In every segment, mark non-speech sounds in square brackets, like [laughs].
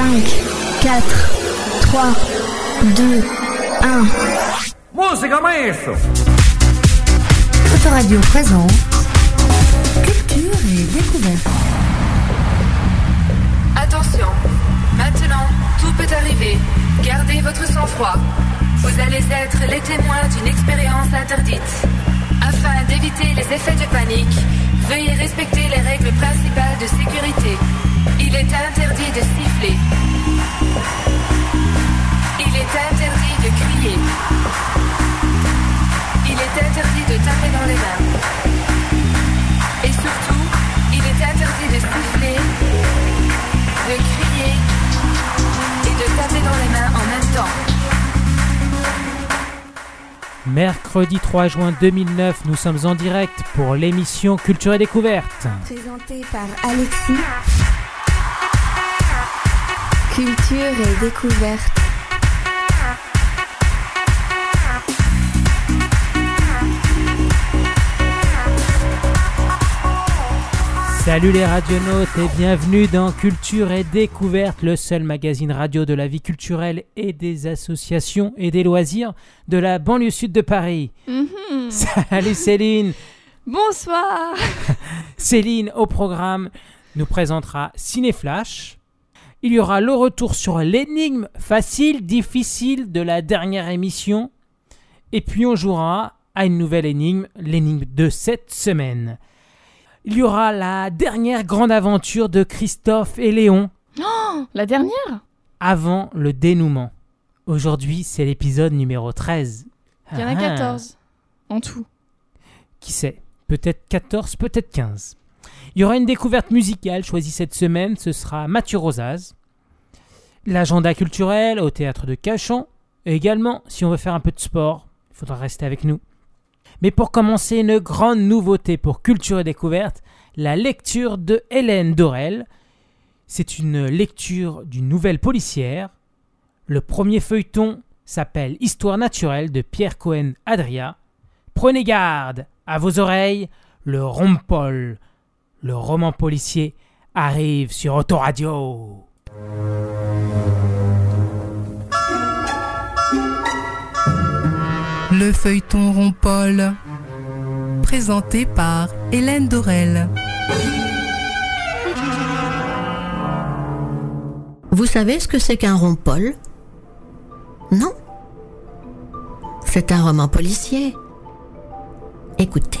5, 4, 3, 2, 1. Musica maestro Autoradio présente Culture et découverte. Attention, maintenant, tout peut arriver. Gardez votre sang-froid. Vous allez être les témoins d'une expérience interdite. Afin d'éviter les effets de panique, veuillez respecter les règles principales de sécurité. Il est interdit de siffler. Il est interdit de crier. Il est interdit de taper dans les mains. Et surtout, il est interdit de siffler, de crier et de taper dans les mains en même temps. Mercredi 3 juin 2009, nous sommes en direct pour l'émission Culture et Découverte. Présenté par Alexis. Culture et découverte. Salut les radionautes et bienvenue dans Culture et Découverte, le seul magazine radio de la vie culturelle et des associations et des loisirs de la banlieue sud de Paris. [laughs] Salut Céline Bonsoir [laughs] Céline au programme nous présentera Cinéflash. Il y aura le retour sur l'énigme facile, difficile de la dernière émission. Et puis on jouera à une nouvelle énigme, l'énigme de cette semaine. Il y aura la dernière grande aventure de Christophe et Léon La dernière? Avant le dénouement. Aujourd'hui, c'est l'épisode numéro 13. Il y en a Ah, 14 en tout. Qui sait? Peut-être 14, peut-être 15. Il y aura une découverte musicale choisie cette semaine, ce sera Mathieu Rosaz. L'agenda culturel au théâtre de Cachan. Et également, si on veut faire un peu de sport, il faudra rester avec nous. Mais pour commencer, une grande nouveauté pour Culture et Découverte, la lecture de Hélène Dorel. C'est une lecture d'une nouvelle policière. Le premier feuilleton s'appelle Histoire naturelle de Pierre Cohen Adria. Prenez garde à vos oreilles, le Rompol, le roman policier, arrive sur Autoradio. Le feuilleton Rompol, présenté par Hélène Dorel. Vous savez ce que c'est qu'un rond-pol Non C'est un roman policier. Écoutez.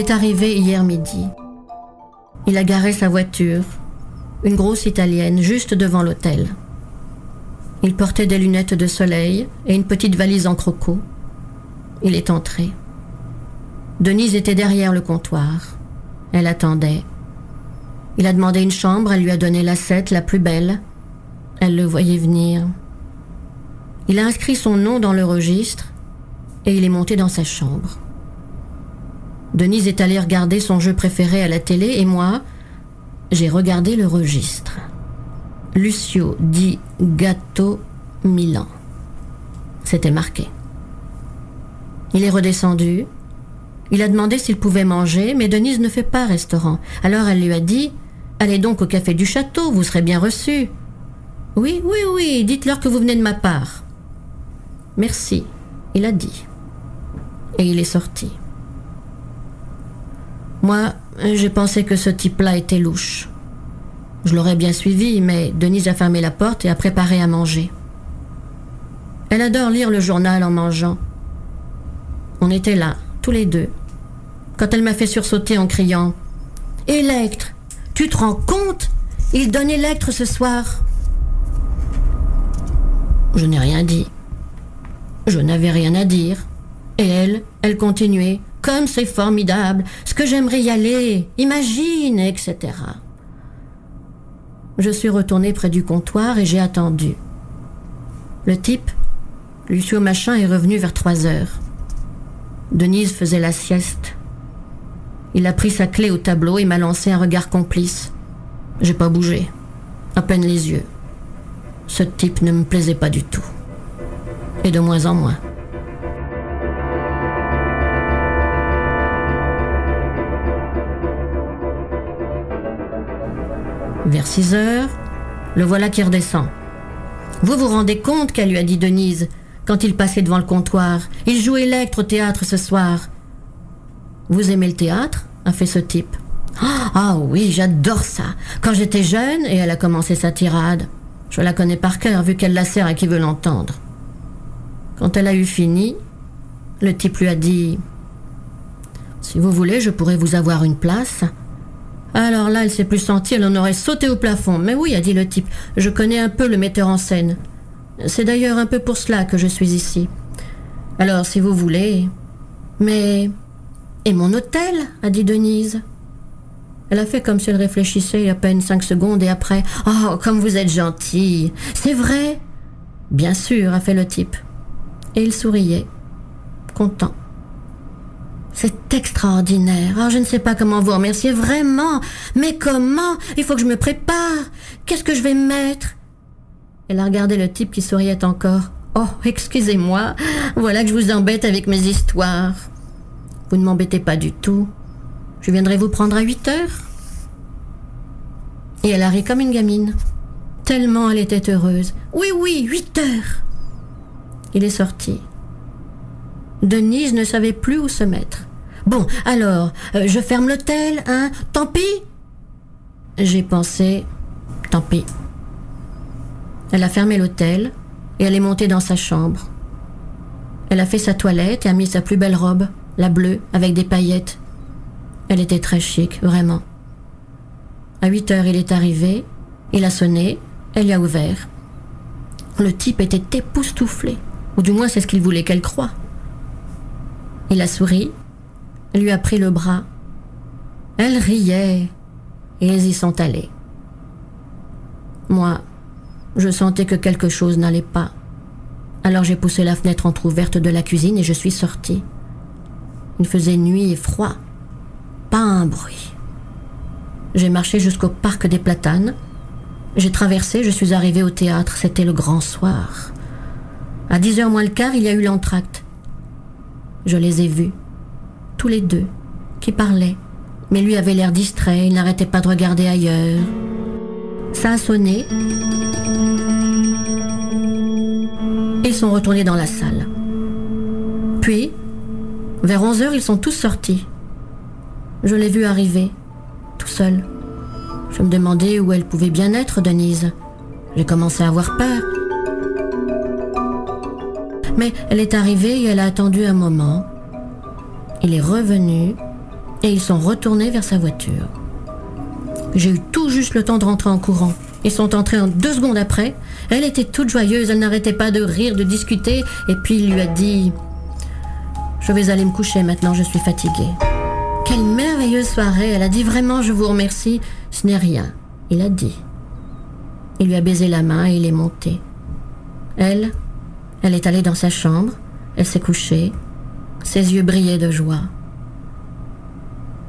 est arrivé hier midi. Il a garé sa voiture, une grosse italienne, juste devant l'hôtel. Il portait des lunettes de soleil et une petite valise en croco. Il est entré. Denise était derrière le comptoir. Elle attendait. Il a demandé une chambre, elle lui a donné l'assiette la plus belle. Elle le voyait venir. Il a inscrit son nom dans le registre et il est monté dans sa chambre. Denise est allée regarder son jeu préféré à la télé et moi, j'ai regardé le registre. Lucio di Gatto Milan. C'était marqué. Il est redescendu. Il a demandé s'il pouvait manger, mais Denise ne fait pas restaurant. Alors elle lui a dit Allez donc au café du château, vous serez bien reçu. Oui, oui, oui, dites-leur que vous venez de ma part. Merci, il a dit. Et il est sorti. Moi, j'ai pensé que ce type-là était louche. Je l'aurais bien suivi, mais Denise a fermé la porte et a préparé à manger. Elle adore lire le journal en mangeant. On était là, tous les deux, quand elle m'a fait sursauter en criant Électre, tu te rends compte? Il donne Électre ce soir. Je n'ai rien dit. Je n'avais rien à dire. Et elle, elle continuait Comme c'est formidable, ce que j'aimerais y aller, imagine, etc. Je suis retournée près du comptoir et j'ai attendu. Le type, Lucio Machin, est revenu vers trois heures. Denise faisait la sieste. Il a pris sa clé au tableau et m'a lancé un regard complice. J'ai pas bougé, à peine les yeux. Ce type ne me plaisait pas du tout. Et de moins en moins. Vers 6 heures, le voilà qui redescend. Vous vous rendez compte qu'elle lui a dit Denise quand il passait devant le comptoir. Il joue Electre au théâtre ce soir. Vous aimez le théâtre? a fait ce type. Ah oui, j'adore ça. Quand j'étais jeune, et elle a commencé sa tirade. Je la connais par cœur, vu qu'elle la sert à qui veut l'entendre. Quand elle a eu fini, le type lui a dit Si vous voulez, je pourrais vous avoir une place. Alors là, elle s'est plus sentie, elle en aurait sauté au plafond. Mais oui, a dit le type, je connais un peu le metteur en scène. C'est d'ailleurs un peu pour cela que je suis ici. Alors, si vous voulez. Mais. Et mon hôtel a dit Denise. Elle a fait comme si elle réfléchissait à peine cinq secondes et après. Oh, comme vous êtes gentille. C'est vrai? Bien sûr, a fait le type. Et il souriait, content. C'est extraordinaire. Ah, je ne sais pas comment vous remercier vraiment. Mais comment? Il faut que je me prépare. Qu'est-ce que je vais mettre? Elle a regardé le type qui souriait encore. Oh, excusez-moi. Voilà que je vous embête avec mes histoires. Vous ne m'embêtez pas du tout. Je viendrai vous prendre à 8 heures. Et elle a comme une gamine. Tellement elle était heureuse. Oui, oui, 8 heures. Il est sorti. Denise ne savait plus où se mettre. Bon, alors, euh, je ferme l'hôtel, hein Tant pis J'ai pensé, tant pis. Elle a fermé l'hôtel et elle est montée dans sa chambre. Elle a fait sa toilette et a mis sa plus belle robe, la bleue, avec des paillettes. Elle était très chic, vraiment. À 8 heures, il est arrivé, il a sonné, elle y a ouvert. Le type était époustouflé, ou du moins c'est ce qu'il voulait qu'elle croie. Il a souri, lui a pris le bras. Elle riait, et ils y sont allés. Moi, je sentais que quelque chose n'allait pas. Alors j'ai poussé la fenêtre entr'ouverte de la cuisine et je suis sortie. Il faisait nuit et froid. Pas un bruit. J'ai marché jusqu'au parc des Platanes. J'ai traversé, je suis arrivée au théâtre. C'était le grand soir. À 10 heures moins le quart, il y a eu l'entracte. Je les ai vus, tous les deux, qui parlaient. Mais lui avait l'air distrait, il n'arrêtait pas de regarder ailleurs. Ça a sonné. Ils sont retournés dans la salle. Puis, vers 11 heures, ils sont tous sortis. Je l'ai vu arriver, tout seul. Je me demandais où elle pouvait bien être, Denise. J'ai commencé à avoir peur. Mais elle est arrivée et elle a attendu un moment. Il est revenu et ils sont retournés vers sa voiture. J'ai eu tout juste le temps de rentrer en courant. Ils sont entrés en deux secondes après. Elle était toute joyeuse, elle n'arrêtait pas de rire, de discuter, et puis il lui a dit Je vais aller me coucher maintenant, je suis fatiguée. Quelle merveilleuse soirée, elle a dit vraiment je vous remercie, ce n'est rien. Il a dit. Il lui a baisé la main et il est monté. Elle, elle est allée dans sa chambre, elle s'est couchée, ses yeux brillaient de joie.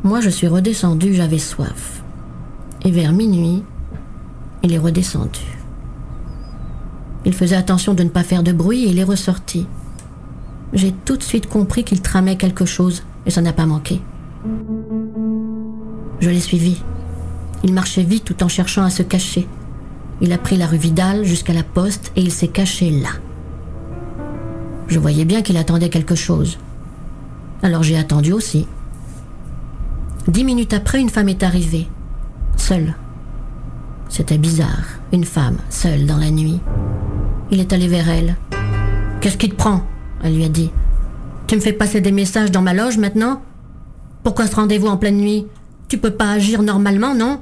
Moi je suis redescendue, j'avais soif. Et vers minuit, il est redescendu. Il faisait attention de ne pas faire de bruit et il est ressorti. J'ai tout de suite compris qu'il tramait quelque chose et ça n'a pas manqué. Je l'ai suivi. Il marchait vite tout en cherchant à se cacher. Il a pris la rue Vidal jusqu'à la poste et il s'est caché là. Je voyais bien qu'il attendait quelque chose. Alors j'ai attendu aussi. Dix minutes après, une femme est arrivée, seule. C'était bizarre, une femme, seule dans la nuit. Il est allé vers elle. Qu'est-ce qui te prend? Elle lui a dit. Tu me fais passer des messages dans ma loge maintenant? Pourquoi ce rendez-vous en pleine nuit? Tu peux pas agir normalement, non?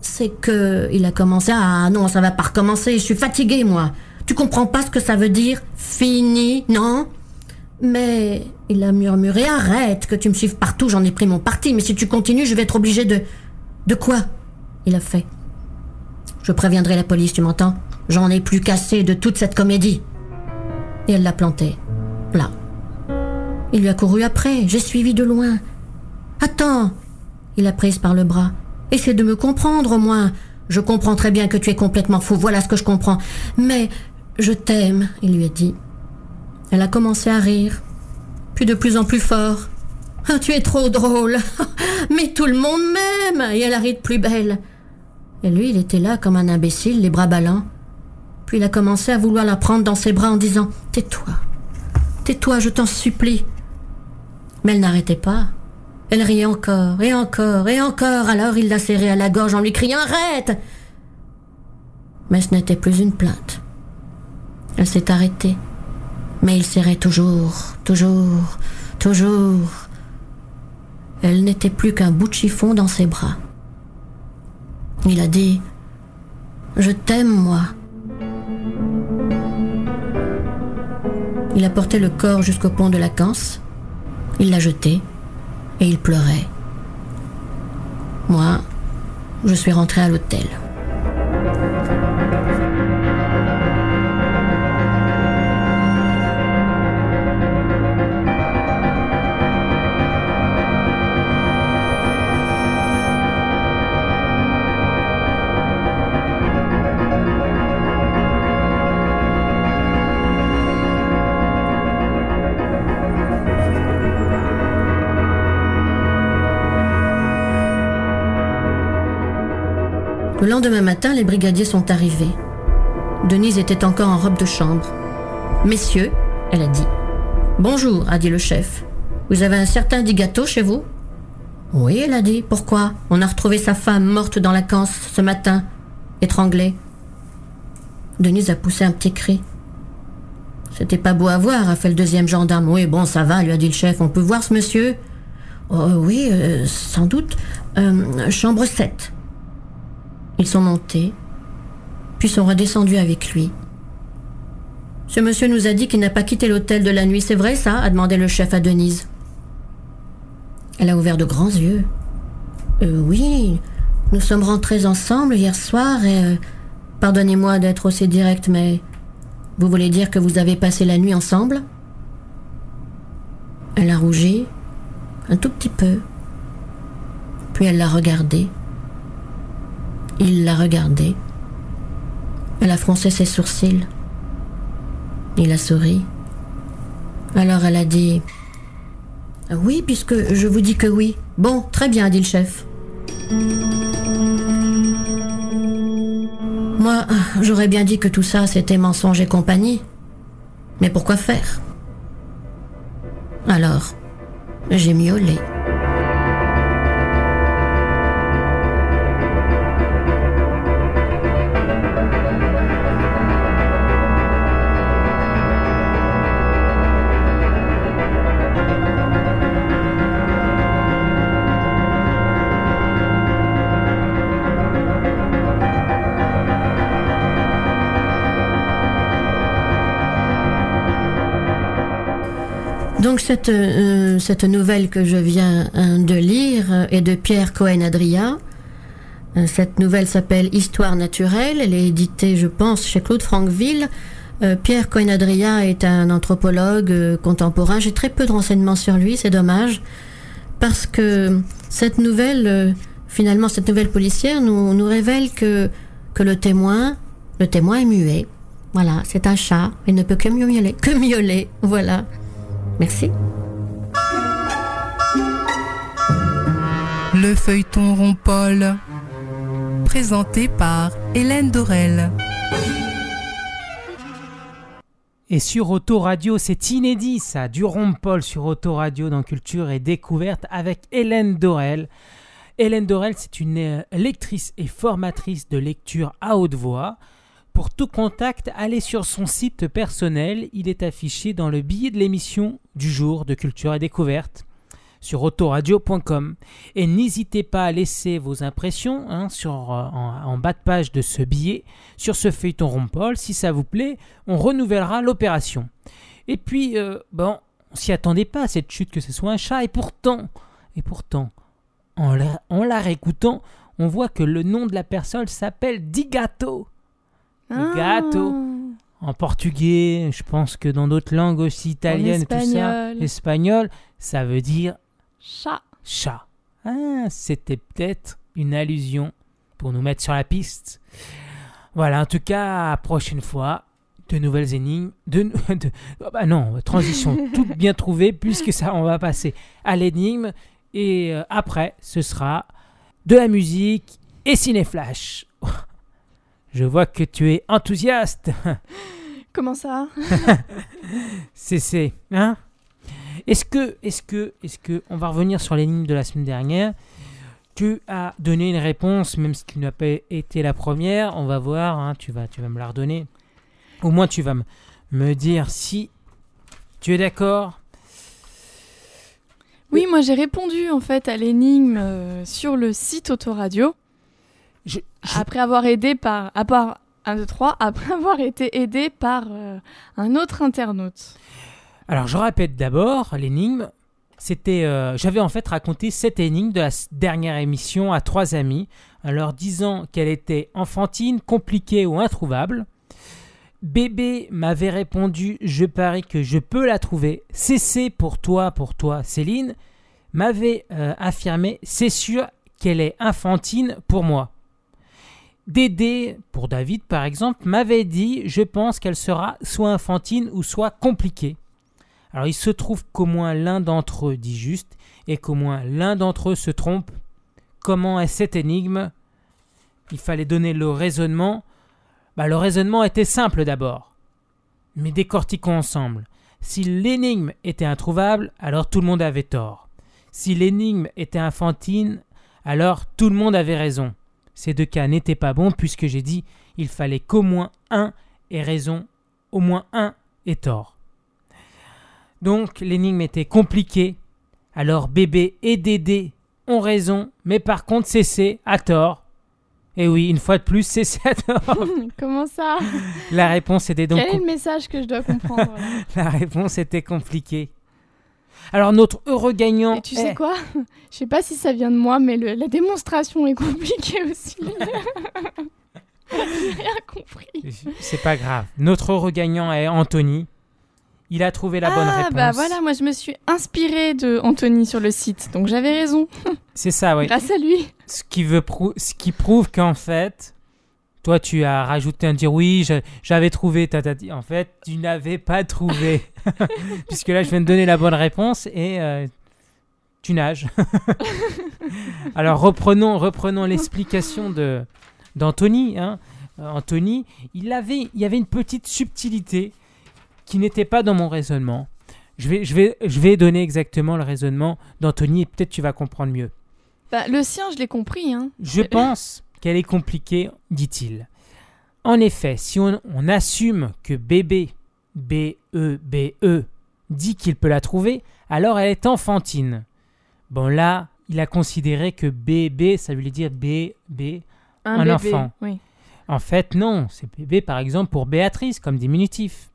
C'est que. Il a commencé. Ah non, ça va pas recommencer, je suis fatiguée, moi. Tu comprends pas ce que ça veut dire? Fini, non? Mais. Il a murmuré Arrête, que tu me suives partout, j'en ai pris mon parti, mais si tu continues, je vais être obligé de. De quoi? Il a fait. Je préviendrai la police, tu m'entends? J'en ai plus cassé de toute cette comédie. Et elle l'a planté. Là. Il lui a couru après. J'ai suivi de loin. Attends. Il l'a prise par le bras. Essaie de me comprendre au moins. Je comprends très bien que tu es complètement fou. Voilà ce que je comprends. Mais je t'aime, il lui a dit. Elle a commencé à rire. Puis de plus en plus fort. Ah, tu es trop drôle. [laughs] Mais tout le monde m'aime. Et elle a ri de plus belle. Et lui, il était là comme un imbécile, les bras ballants. Puis il a commencé à vouloir la prendre dans ses bras en disant Tais-toi. Tais-toi, je t'en supplie. Mais elle n'arrêtait pas. Elle riait encore, et encore, et encore. Alors il l'a serrée à la gorge en lui criant Arrête Mais ce n'était plus une plainte. Elle s'est arrêtée. Mais il serrait toujours, toujours, toujours. Elle n'était plus qu'un bout de chiffon dans ses bras. Il a dit Je t'aime, moi. Il a porté le corps jusqu'au pont de la Canse. Il l'a jeté et il pleurait. Moi, je suis rentré à l'hôtel. Le lendemain matin, les brigadiers sont arrivés. Denise était encore en robe de chambre. Messieurs, elle a dit. Bonjour, a dit le chef. Vous avez un certain Digato chez vous? Oui, elle a dit. Pourquoi? On a retrouvé sa femme morte dans la canse ce matin, étranglée. Denise a poussé un petit cri. C'était pas beau à voir, a fait le deuxième gendarme. Oui, bon, ça va, lui a dit le chef. On peut voir ce monsieur? Oh, oui, euh, sans doute. Euh, chambre 7. Ils sont montés, puis sont redescendus avec lui. Ce monsieur nous a dit qu'il n'a pas quitté l'hôtel de la nuit, c'est vrai ça? a demandé le chef à Denise. Elle a ouvert de grands yeux. Euh, oui, nous sommes rentrés ensemble hier soir et... euh, Pardonnez-moi d'être aussi direct, mais... Vous voulez dire que vous avez passé la nuit ensemble? Elle a rougi, un tout petit peu. Puis elle l'a regardé. Il l'a regardé. Elle a froncé ses sourcils. Il a souri. Alors elle a dit Oui, puisque je vous dis que oui. Bon, très bien, dit le chef. Moi, j'aurais bien dit que tout ça, c'était mensonge et compagnie. Mais pourquoi faire? Alors, j'ai miaulé. Cette, euh, cette nouvelle que je viens euh, de lire euh, est de Pierre Cohen-Adria. Euh, Cette nouvelle s'appelle Histoire naturelle. Elle est éditée, je pense, chez Claude Franqueville. Pierre Cohen-Adria est un anthropologue contemporain. J'ai très peu de renseignements sur lui, c'est dommage. Parce que cette nouvelle, finalement, cette nouvelle policière nous, nous révèle que, que le témoin, le témoin est muet. Voilà, c'est un chat. Il ne peut que miauler. Que miauler. Voilà. Merci. Le feuilleton rond-paul. Présenté par Hélène Dorel. Et sur Autoradio, c'est inédit ça, du Paul sur Autoradio dans Culture et Découverte avec Hélène Dorel. Hélène Dorel, c'est une euh, lectrice et formatrice de lecture à haute voix. Pour tout contact, allez sur son site personnel. Il est affiché dans le billet de l'émission du jour de Culture et Découverte sur autoradio.com. Et n'hésitez pas à laisser vos impressions hein, euh, en, bas de page de ce billet sur ce feuilleton Rompol. Si ça vous plaît, on renouvellera l'opération. Et puis, euh, bon, on s'y attendait pas à cette chute que ce soit un chat. Et pourtant, et pourtant, en la réécoutant, on voit que le nom de la personne s'appelle Digato. Ah. gâteau. En portugais, je pense que dans d'autres langues aussi, italiennes tout ça, espagnol. ça veut dire Chat. chat. Ah, c'était peut-être une allusion pour nous mettre sur la piste. Voilà, en tout cas, prochaine fois, de nouvelles énigmes. De, [laughs] de- ah bah non, transition [laughs] toute bien trouvée, puisque ça, on va passer à l'énigme. Et euh, après, ce sera de la musique et ciné-flash. Je vois que tu es enthousiaste. [laughs] Comment ça [laughs] C'est c'est hein? Est-ce que est-ce que est-ce que on va revenir sur l'énigme de la semaine dernière Tu as donné une réponse même si tu n'as pas été la première, on va voir hein, tu vas tu vas me la redonner. Au moins tu vas me me dire si tu es d'accord. Oui, moi j'ai répondu en fait à l'énigme euh, sur le site Autoradio Je- je- après avoir aidé par à part 1 2 3 après avoir été aidé par euh, un autre internaute. Alors je répète d'abord l'énigme. C'était, euh, j'avais en fait raconté cette énigme de la dernière émission à trois amis, en leur disant qu'elle était enfantine, compliquée ou introuvable. Bébé m'avait répondu Je parie que je peux la trouver. CC pour toi, pour toi, Céline, m'avait euh, affirmé C'est sûr qu'elle est infantine pour moi. Dédé, pour David par exemple, m'avait dit Je pense qu'elle sera soit infantine ou soit compliquée. Alors il se trouve qu'au moins l'un d'entre eux dit juste et qu'au moins l'un d'entre eux se trompe. Comment est cette énigme? Il fallait donner le raisonnement. Bah, le raisonnement était simple d'abord. Mais décortiquons ensemble. Si l'énigme était introuvable, alors tout le monde avait tort. Si l'énigme était infantine, alors tout le monde avait raison. Ces deux cas n'étaient pas bons puisque j'ai dit il fallait qu'au moins un ait raison, au moins un ait tort. Donc l'énigme était compliquée. Alors bébé et Dédé ont raison, mais par contre CC a tort. Et oui, une fois de plus, CC a tort. [laughs] Comment ça? La réponse était donc Quel est le message que je dois comprendre? [laughs] La réponse était compliquée. Alors notre heureux gagnant Et tu est- sais quoi? [laughs] Je sais pas si ça vient de moi, mais le- la démonstration est compliquée aussi. J'ai [laughs] rien compris. C'est pas grave. Notre heureux gagnant est Anthony. Il a trouvé la bonne ah réponse. bah voilà, moi je me suis inspirée de Anthony sur le site, donc j'avais raison, C'est ça, oui. grâce à lui. Ce qui, veut prou- ce qui prouve qu'en fait, toi tu as rajouté un dire oui, j'avais trouvé, dit. En fait, tu n'avais pas trouvé. [laughs] Puisque là, je viens de donner la bonne réponse et euh, tu nages. [laughs] Alors reprenons, reprenons l'explication de d'Anthony. hein. Euh, Anthony, il avait, il y avait une petite subtilité qui n'était pas dans mon raisonnement. Je vais, je, vais, je vais donner exactement le raisonnement d'Anthony et peut-être tu vas comprendre mieux. Bah, le sien, je l'ai compris. Hein. Je pense qu'elle est compliquée, dit-il. En effet, si on, on assume que bébé, B-E-B-E, dit qu'il peut la trouver, alors elle est enfantine. Bon là, il a considéré que bébé, ça voulait dire B-B. Un, Un bébé. enfant. Oui. En fait, non, c'est bébé par exemple pour Béatrice comme diminutif.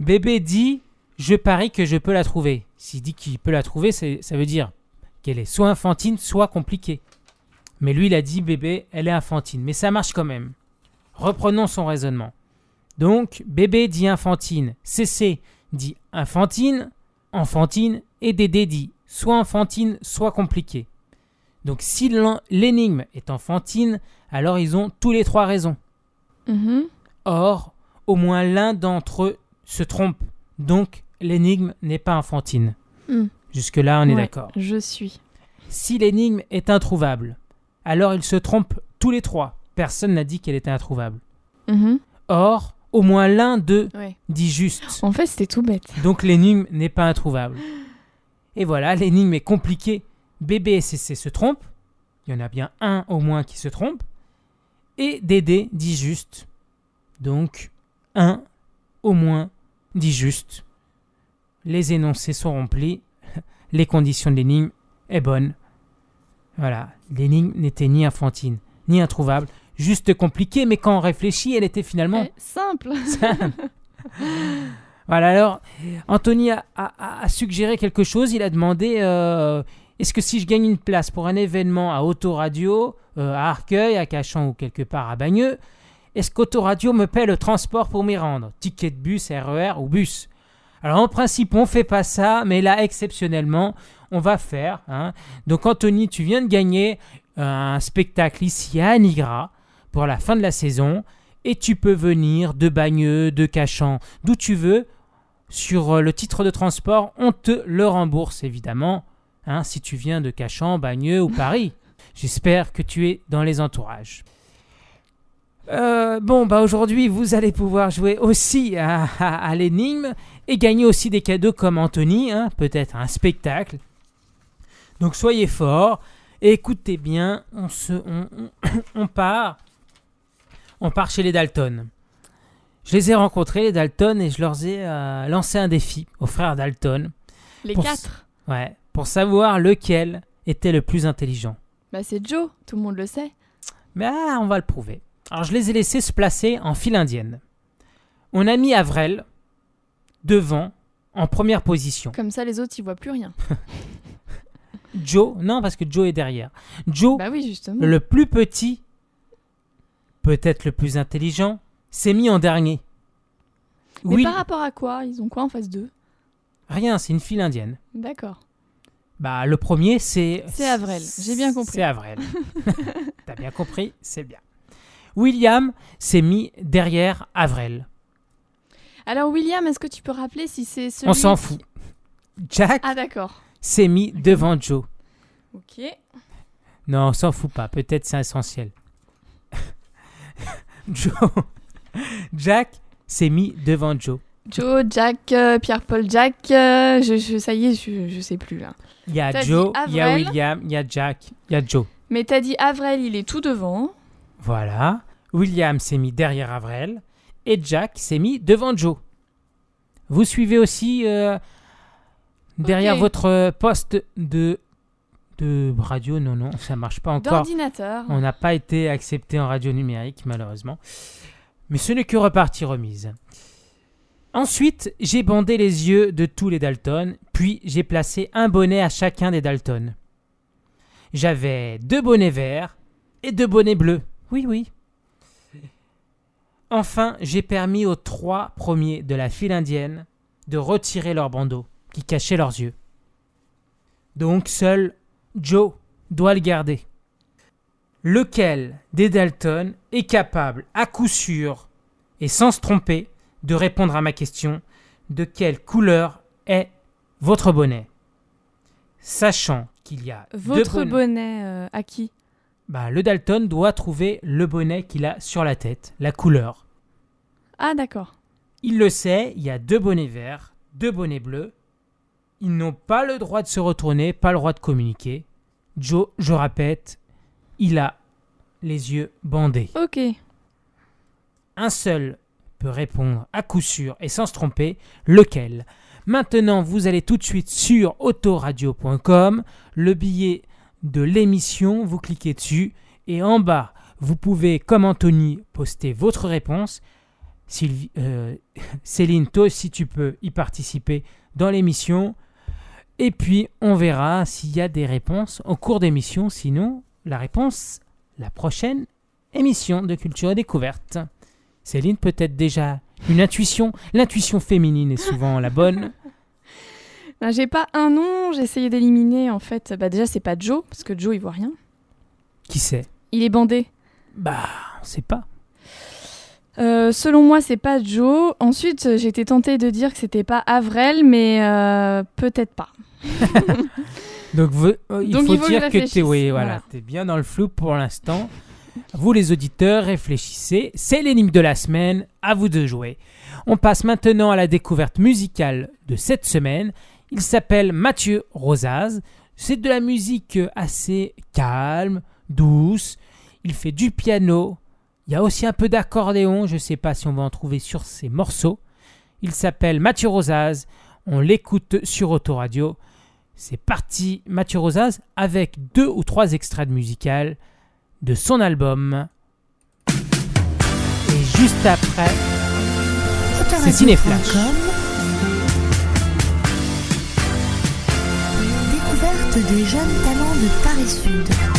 Bébé dit je parie que je peux la trouver. S'il dit qu'il peut la trouver, ça veut dire qu'elle est soit infantine, soit compliquée. Mais lui, il a dit bébé, elle est infantine. Mais ça marche quand même. Reprenons son raisonnement. Donc, bébé dit infantine, CC dit infantine, enfantine, et Dédé dit soit enfantine, soit compliquée. Donc, si l'énigme est enfantine, alors ils ont tous les trois raison. Mhm. Or, au moins l'un d'entre eux se trompe. Donc, l'énigme n'est pas enfantine. Hmm. Jusque-là, on est Ouais, d'accord. Je suis. Si l'énigme est introuvable, alors ils se trompent tous les trois. Personne n'a dit qu'elle était introuvable. Mhm. Or, au moins l'un d'eux Ouais. dit juste. En fait, c'était tout bête. Donc l'énigme n'est pas introuvable. Et voilà, l'énigme est compliquée. Bébé et CC se trompent. Il y en a bien un au moins qui se trompe. Et Dédé dit juste. Donc, un au moins dit juste. Les énoncés sont remplis. [laughs] Les conditions de l'énigme est bonne. Voilà, l'énigme n'était ni infantine, ni introuvable. Juste compliquée, mais quand on réfléchit, elle était finalement Eh, simple. [laughs] voilà, alors, Anthony a, a- a- a suggéré quelque chose. Il a demandé, euh, Est-ce que si je gagne une place pour un événement à Autoradio, euh, à Arcueil, à Cachan ou quelque part à Bagneux, est-ce qu'Autoradio me paie le transport pour m'y rendre? Ticket de bus, RER ou bus? Alors en principe, on fait pas ça, mais là, exceptionnellement, on va faire. hein. Donc Anthony, tu viens de gagner un spectacle ici à Nigra pour la fin de la saison. Et tu peux venir de Bagneux, de Cachan, d'où tu veux. Sur euh, le titre de transport, on te le rembourse évidemment. hein, si tu viens de Cachan, Bagneux ou Paris. J'espère que tu es dans les entourages. Euh, bon, bah aujourd'hui, vous allez pouvoir jouer aussi à, à- à l'énigme et gagner aussi des cadeaux comme Anthony, hein, peut-être un spectacle. Donc soyez forts et écoutez bien, on, se, on, on- [coughs] on part, on part chez les Dalton. Je les ai rencontrés, les Dalton, et je leur ai euh, lancé un défi aux frères Dalton. Les Pour quatre. Ouais, pour savoir lequel était le plus intelligent. Bah c'est Joe, tout le monde le sait. Mais ah, on va le prouver. Alors je les ai laissés se placer en file indienne. On a mis Avrel devant, en première position. Comme ça les autres ils voient plus rien. [laughs] Joe, non parce que Joe est derrière. Joe, Bah oui justement. le plus petit, peut-être le plus intelligent, s'est mis en dernier. Mais par rapport à quoi? Ils ont quoi en face d'eux? Rien, c'est une file indienne. D'accord. Bah le premier c'est C'est Avrel, j'ai bien compris. C'est Avrel. [laughs] T'as bien compris, c'est bien. William s'est mis derrière Avrel. Alors William, est-ce que tu peux rappeler si c'est celui On s'en fout. Jack Ah d'accord. s'est mis devant Joe. Ok. Non, on s'en fout pas. Peut-être c'est essentiel. [laughs] Joe. Jack s'est mis devant Joe. Joe, Jack, euh, Pierre-Paul, Jack, euh, je, je- ça y est, je, je sais plus là. Il y a T'as Joe, il y a William, il y a Jack, il y a Joe. Mais t'as dit Avrel, il est tout devant. Voilà. William s'est mis derrière Avrel et Jack s'est mis devant Joe. Vous suivez aussi euh, derrière Ok. votre poste de, de radio. Non, non, ça marche pas encore. D'ordinateur. On n'a pas été accepté en radio numérique, malheureusement. Mais ce n'est que repartie remise. Ensuite, j'ai bandé les yeux de tous les Dalton, puis j'ai placé un bonnet à chacun des Dalton. J'avais deux bonnets verts et deux bonnets bleus. Oui, oui. Enfin, j'ai permis aux trois premiers de la file indienne de retirer leur bandeau qui cachait leurs yeux. Donc seul Joe doit le garder. Lequel des Dalton est capable, à coup sûr, et sans se tromper, de répondre à ma question de quelle couleur est votre bonnet? Sachant qu'il y a Votre bonnet euh, à qui? Bah, le Dalton doit trouver le bonnet qu'il a sur la tête, la couleur. Ah d'accord. Il le sait, il y a deux bonnets verts, deux bonnets bleus. Ils n'ont pas le droit de se retourner, pas le droit de communiquer. Joe, je répète, il a les yeux bandés. Ok. Un seul peut répondre à coup sûr et sans se tromper, lequel? Maintenant, vous allez tout de suite sur autoradio.com, le billet de l'émission, vous cliquez dessus et en bas, vous pouvez, comme Anthony, poster votre réponse. Sylvie- euh, [laughs] Céline, toi aussi, tu peux y participer dans l'émission. Et puis, on verra s'il y a des réponses en cours d'émission. Sinon, la réponse, la prochaine émission de Culture et Découverte. Céline, peut-être déjà une intuition. L'intuition féminine est souvent la bonne. [laughs] Ben, j'ai pas un nom, j'ai essayé d'éliminer en fait. Bah déjà c'est pas Joe, parce que Joe il voit rien. Qui sait Il est bandé. Bah, on sait pas. Euh, selon moi, c'est pas Joe. Ensuite, été tentée de dire que c'était pas Avrel, mais euh, peut-être pas. [laughs] [laughs] Donc, vous- euh, il Donc, faut il faut que dire que tu réfléchisse, oui, voilà, voilà. t'es bien dans le flou pour l'instant. Vous les auditeurs, réfléchissez. C'est l'énigme de la semaine. À vous de jouer. On passe maintenant à la découverte musicale de cette semaine. Il s'appelle Mathieu Rosaz. C'est de la musique assez calme, douce. Il fait du piano. Il y a aussi un peu d'accordéon. Je ne sais pas si on va en trouver sur ces morceaux. Il s'appelle Mathieu Rosaz. On l'écoute sur Autoradio. C'est parti, Mathieu Rosaz, avec deux ou trois extraits de musical de son album. Et juste après, c'est Cinéflash. Des jeunes talents de Paris Sud.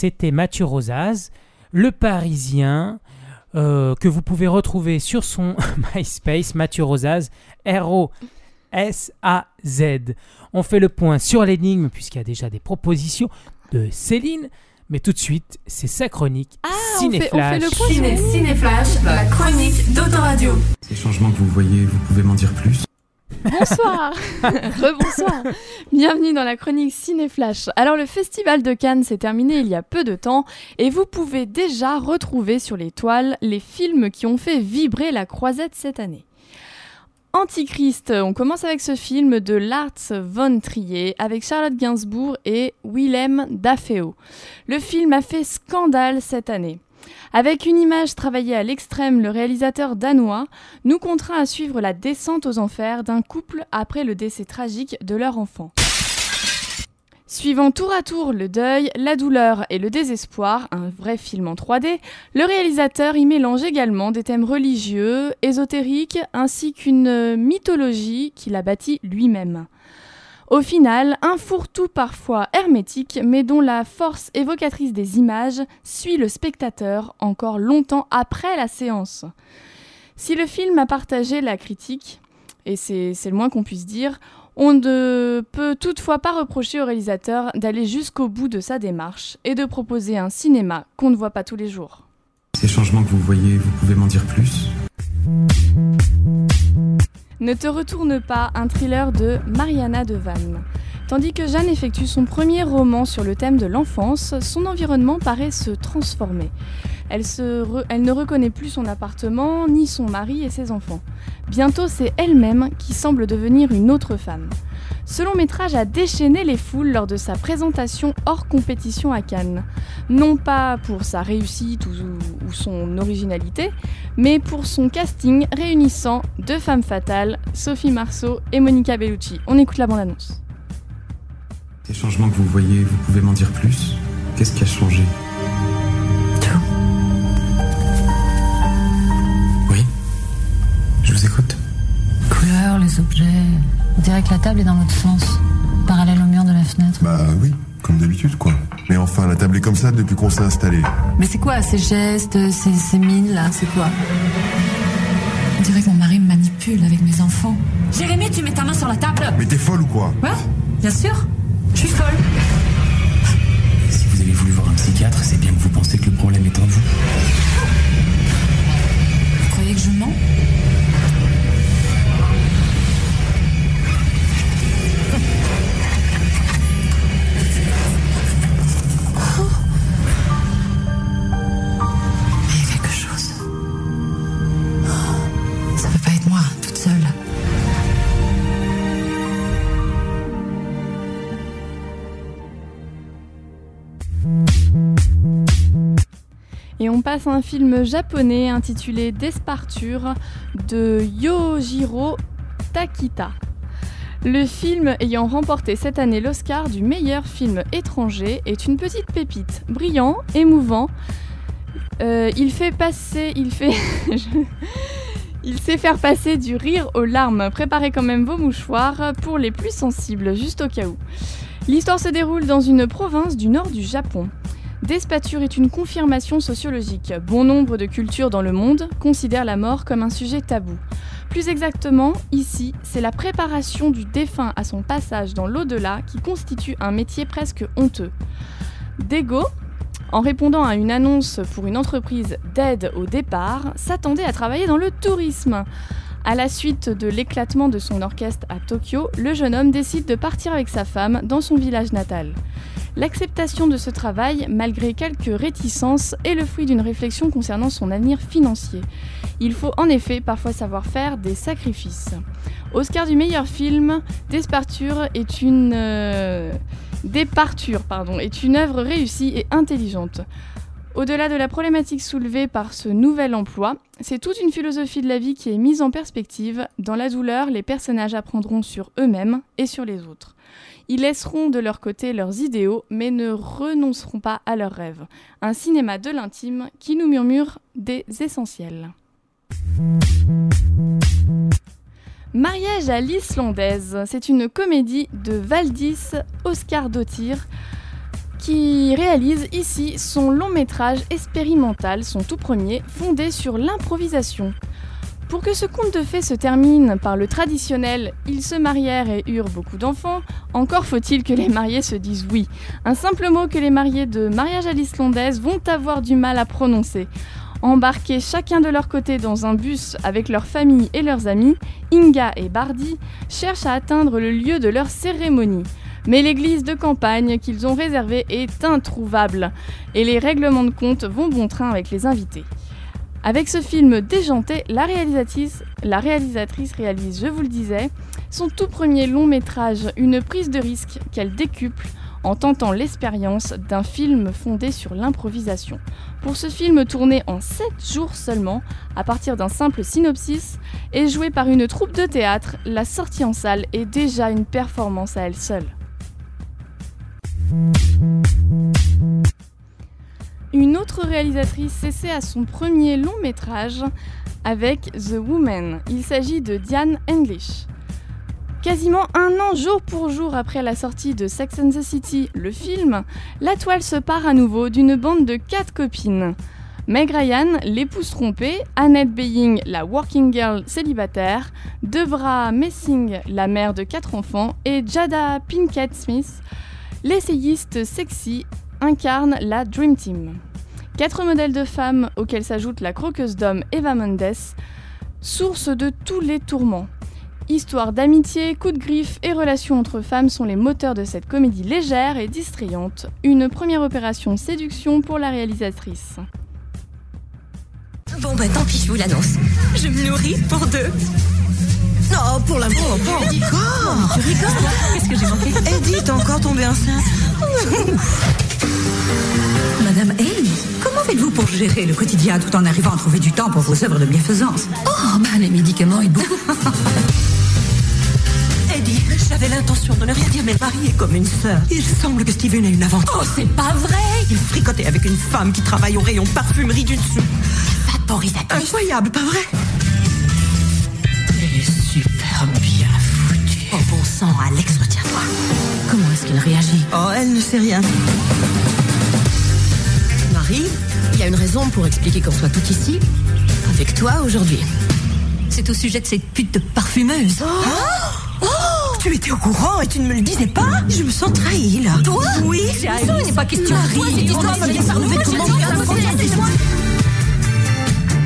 C'était, Mathieu Rosaz, le Parisien, euh, que vous pouvez retrouver sur son [laughs] MySpace, Mathieu Rosaz, R-O. S-A-Z. On fait le point sur l'énigme puisqu'il y a déjà des propositions de Céline. Mais tout de suite, c'est sa chronique Ah, on fait, on fait Cinéflash. le point Ciné, Cinéflash, la chronique d'Autoradio. Ces changements que vous voyez, vous pouvez m'en dire plus? Bonsoir [laughs] Rebonsoir Bienvenue dans la chronique Cinéflash. Alors le festival de Cannes s'est terminé il y a peu de temps et vous pouvez déjà retrouver sur les toiles les films qui ont fait vibrer la croisette cette année. Antichrist, on commence avec ce film de Lars von Trier avec Charlotte Gainsbourg et Willem Dafoe. Le film a fait scandale cette année. Avec une image travaillée à l'extrême, le réalisateur danois nous contraint à suivre la descente aux enfers d'un couple après le décès tragique de leur enfant. Suivant tour à tour le deuil, la douleur et le désespoir, un vrai film en 3D, le réalisateur y mélange également des thèmes religieux, ésotériques, ainsi qu'une mythologie qu'il a bâtie lui-même. Au final, un fourre-tout parfois hermétique, mais dont la force évocatrice des images suit le spectateur encore longtemps après la séance. Si le film a partagé la critique, et c'est le moins qu'on puisse dire, on ne peut toutefois pas reprocher au réalisateur d'aller jusqu'au bout de sa démarche et de proposer un cinéma qu'on ne voit pas tous les jours. Ces changements que vous voyez, vous pouvez m'en dire plus? Ne te retourne pas, un thriller de Mariana de Vannes. Tandis que Jeanne effectue son premier roman sur le thème de l'enfance, son environnement paraît se transformer. Elle, elle ne reconnaît plus son appartement, ni son mari et ses enfants. Bientôt, c'est elle-même qui semble devenir une autre femme. Ce long métrage a déchaîné les foules lors de sa présentation hors compétition à Cannes. Non pas pour sa réussite ou, ou son originalité, mais pour son casting réunissant deux femmes fatales, Sophie Marceau et Monica Bellucci. On écoute la bande-annonce. Ces changements que vous voyez, vous pouvez m'en dire plus? Qu'est-ce qui a changé? Oui Je vous écoute. couleurs, les objets. On dirait que la table est dans l'autre sens, parallèle au mur de la fenêtre. Bah oui, comme d'habitude quoi. Mais enfin, la table est comme ça depuis qu'on s'est installé. Mais c'est quoi ces gestes, ces, ces mines là C'est quoi? On dirait que mon mari me manipule avec mes enfants. Jérémy, tu mets ta main sur la table Mais t'es folle ou quoi? Ouais, bien sûr. Je suis folle. Si vous avez voulu voir un psychiatre, c'est bien que vous pensez que le problème est en vous. Vous croyez que je mens? Et on passe à un film japonais intitulé Desparture de Yojiro Takita. Le film ayant remporté cette année l'Oscar du meilleur film étranger est une petite pépite, brillant, émouvant. Euh, il fait passer, il fait, [laughs] il sait faire passer du rire aux larmes. Préparez quand même vos mouchoirs pour les plus sensibles, juste au cas où. L'histoire se déroule dans une province du nord du Japon. Despature est une confirmation sociologique. Bon nombre de cultures dans le monde considèrent la mort comme un sujet tabou. Plus exactement, ici, c'est la préparation du défunt à son passage dans l'au-delà qui constitue un métier presque honteux. Dego, en répondant à une annonce pour une entreprise d'aide au départ, s'attendait à travailler dans le tourisme. À la suite de l'éclatement de son orchestre à Tokyo, le jeune homme décide de partir avec sa femme dans son village natal. L'acceptation de ce travail, malgré quelques réticences, est le fruit d'une réflexion concernant son avenir financier. Il faut en effet parfois savoir faire des sacrifices. Oscar du meilleur film, Desparture est une euh, est une œuvre réussie et intelligente. Au-delà de la problématique soulevée par ce nouvel emploi, c'est toute une philosophie de la vie qui est mise en perspective. Dans la douleur, les personnages apprendront sur eux-mêmes et sur les autres. Ils laisseront de leur côté leurs idéaux, mais ne renonceront pas à leurs rêves. Un cinéma de l'intime qui nous murmure des essentiels. Mariage à l'islandaise, c'est une comédie de Valdis Oscar Dottir qui réalise ici son long métrage expérimental, son tout premier, fondé sur l'improvisation. Pour que ce conte de fées se termine par le traditionnel ils se marièrent et eurent beaucoup d'enfants, encore faut-il que les mariés se disent oui. Un simple mot que les mariés de mariage à l'islandaise vont avoir du mal à prononcer. Embarqués chacun de leur côté dans un bus avec leur famille et leurs amis, Inga et Bardi cherchent à atteindre le lieu de leur cérémonie. Mais l'église de campagne qu'ils ont réservée est introuvable et les règlements de compte vont bon train avec les invités. Avec ce film déjanté, la réalisatrice, réalise, je vous le disais, son tout premier long métrage, une prise de risque qu'elle décuple en tentant l'expérience d'un film fondé sur l'improvisation. Pour ce film tourné en 7 jours seulement, à partir d'un simple synopsis, et joué par une troupe de théâtre, la sortie en salle est déjà une performance à elle seule. Une autre réalisatrice s'essaie à son premier long métrage avec The Woman. Il s'agit de Diane English. Quasiment un an jour pour jour après la sortie de Sex and the City, le film, la toile se part à nouveau d'une bande de quatre copines. Meg Ryan, l'épouse trompée, Annette Being, la working girl célibataire, Debra Messing, la mère de quatre enfants, et Jada Pinkett Smith, l'essayiste sexy, incarne la Dream Team. Quatre modèles de femmes auxquels s'ajoute la croqueuse d'hommes Eva Mendes, source de tous les tourments. Histoire d'amitié, coups de griffe et relations entre femmes sont les moteurs de cette comédie légère et distrayante. Une première opération séduction pour la réalisatrice. Bon bah tant pis, je vous l'annonce. Je me nourris pour deux. Non, pour l'amour, pas encore. Tu rigoles? Qu'est-ce que j'ai manqué Eddie, t'es encore tombé enceinte. [laughs] Madame Haley, comment faites-vous pour gérer le quotidien tout en arrivant à trouver du temps pour vos œuvres de bienfaisance? Oh, bah les médicaments et beaucoup. [laughs] Eddie, j'avais l'intention de ne rien dire, mais Marie est comme une sœur. Il semble que Steven ait une aventure. Oh, c'est pas vrai Il fricotait avec une femme qui travaille au rayon parfumerie du dessous. Vaporisatrice. Incroyable, pas vrai? Elle est super bien foutue. Oh bon sang, Alex, retiens-toi. Comment est-ce qu'elle réagit? Oh, elle ne sait rien. Marie, il y a une raison pour expliquer qu'on soit tout ici. Avec toi aujourd'hui. C'est au sujet de cette pute de parfumeuse. Oh, tu étais au courant et tu ne me le disais pas Je me sens trahie là. Toi Oui, j'ai Il n'est pas question de toi, cette histoire va bien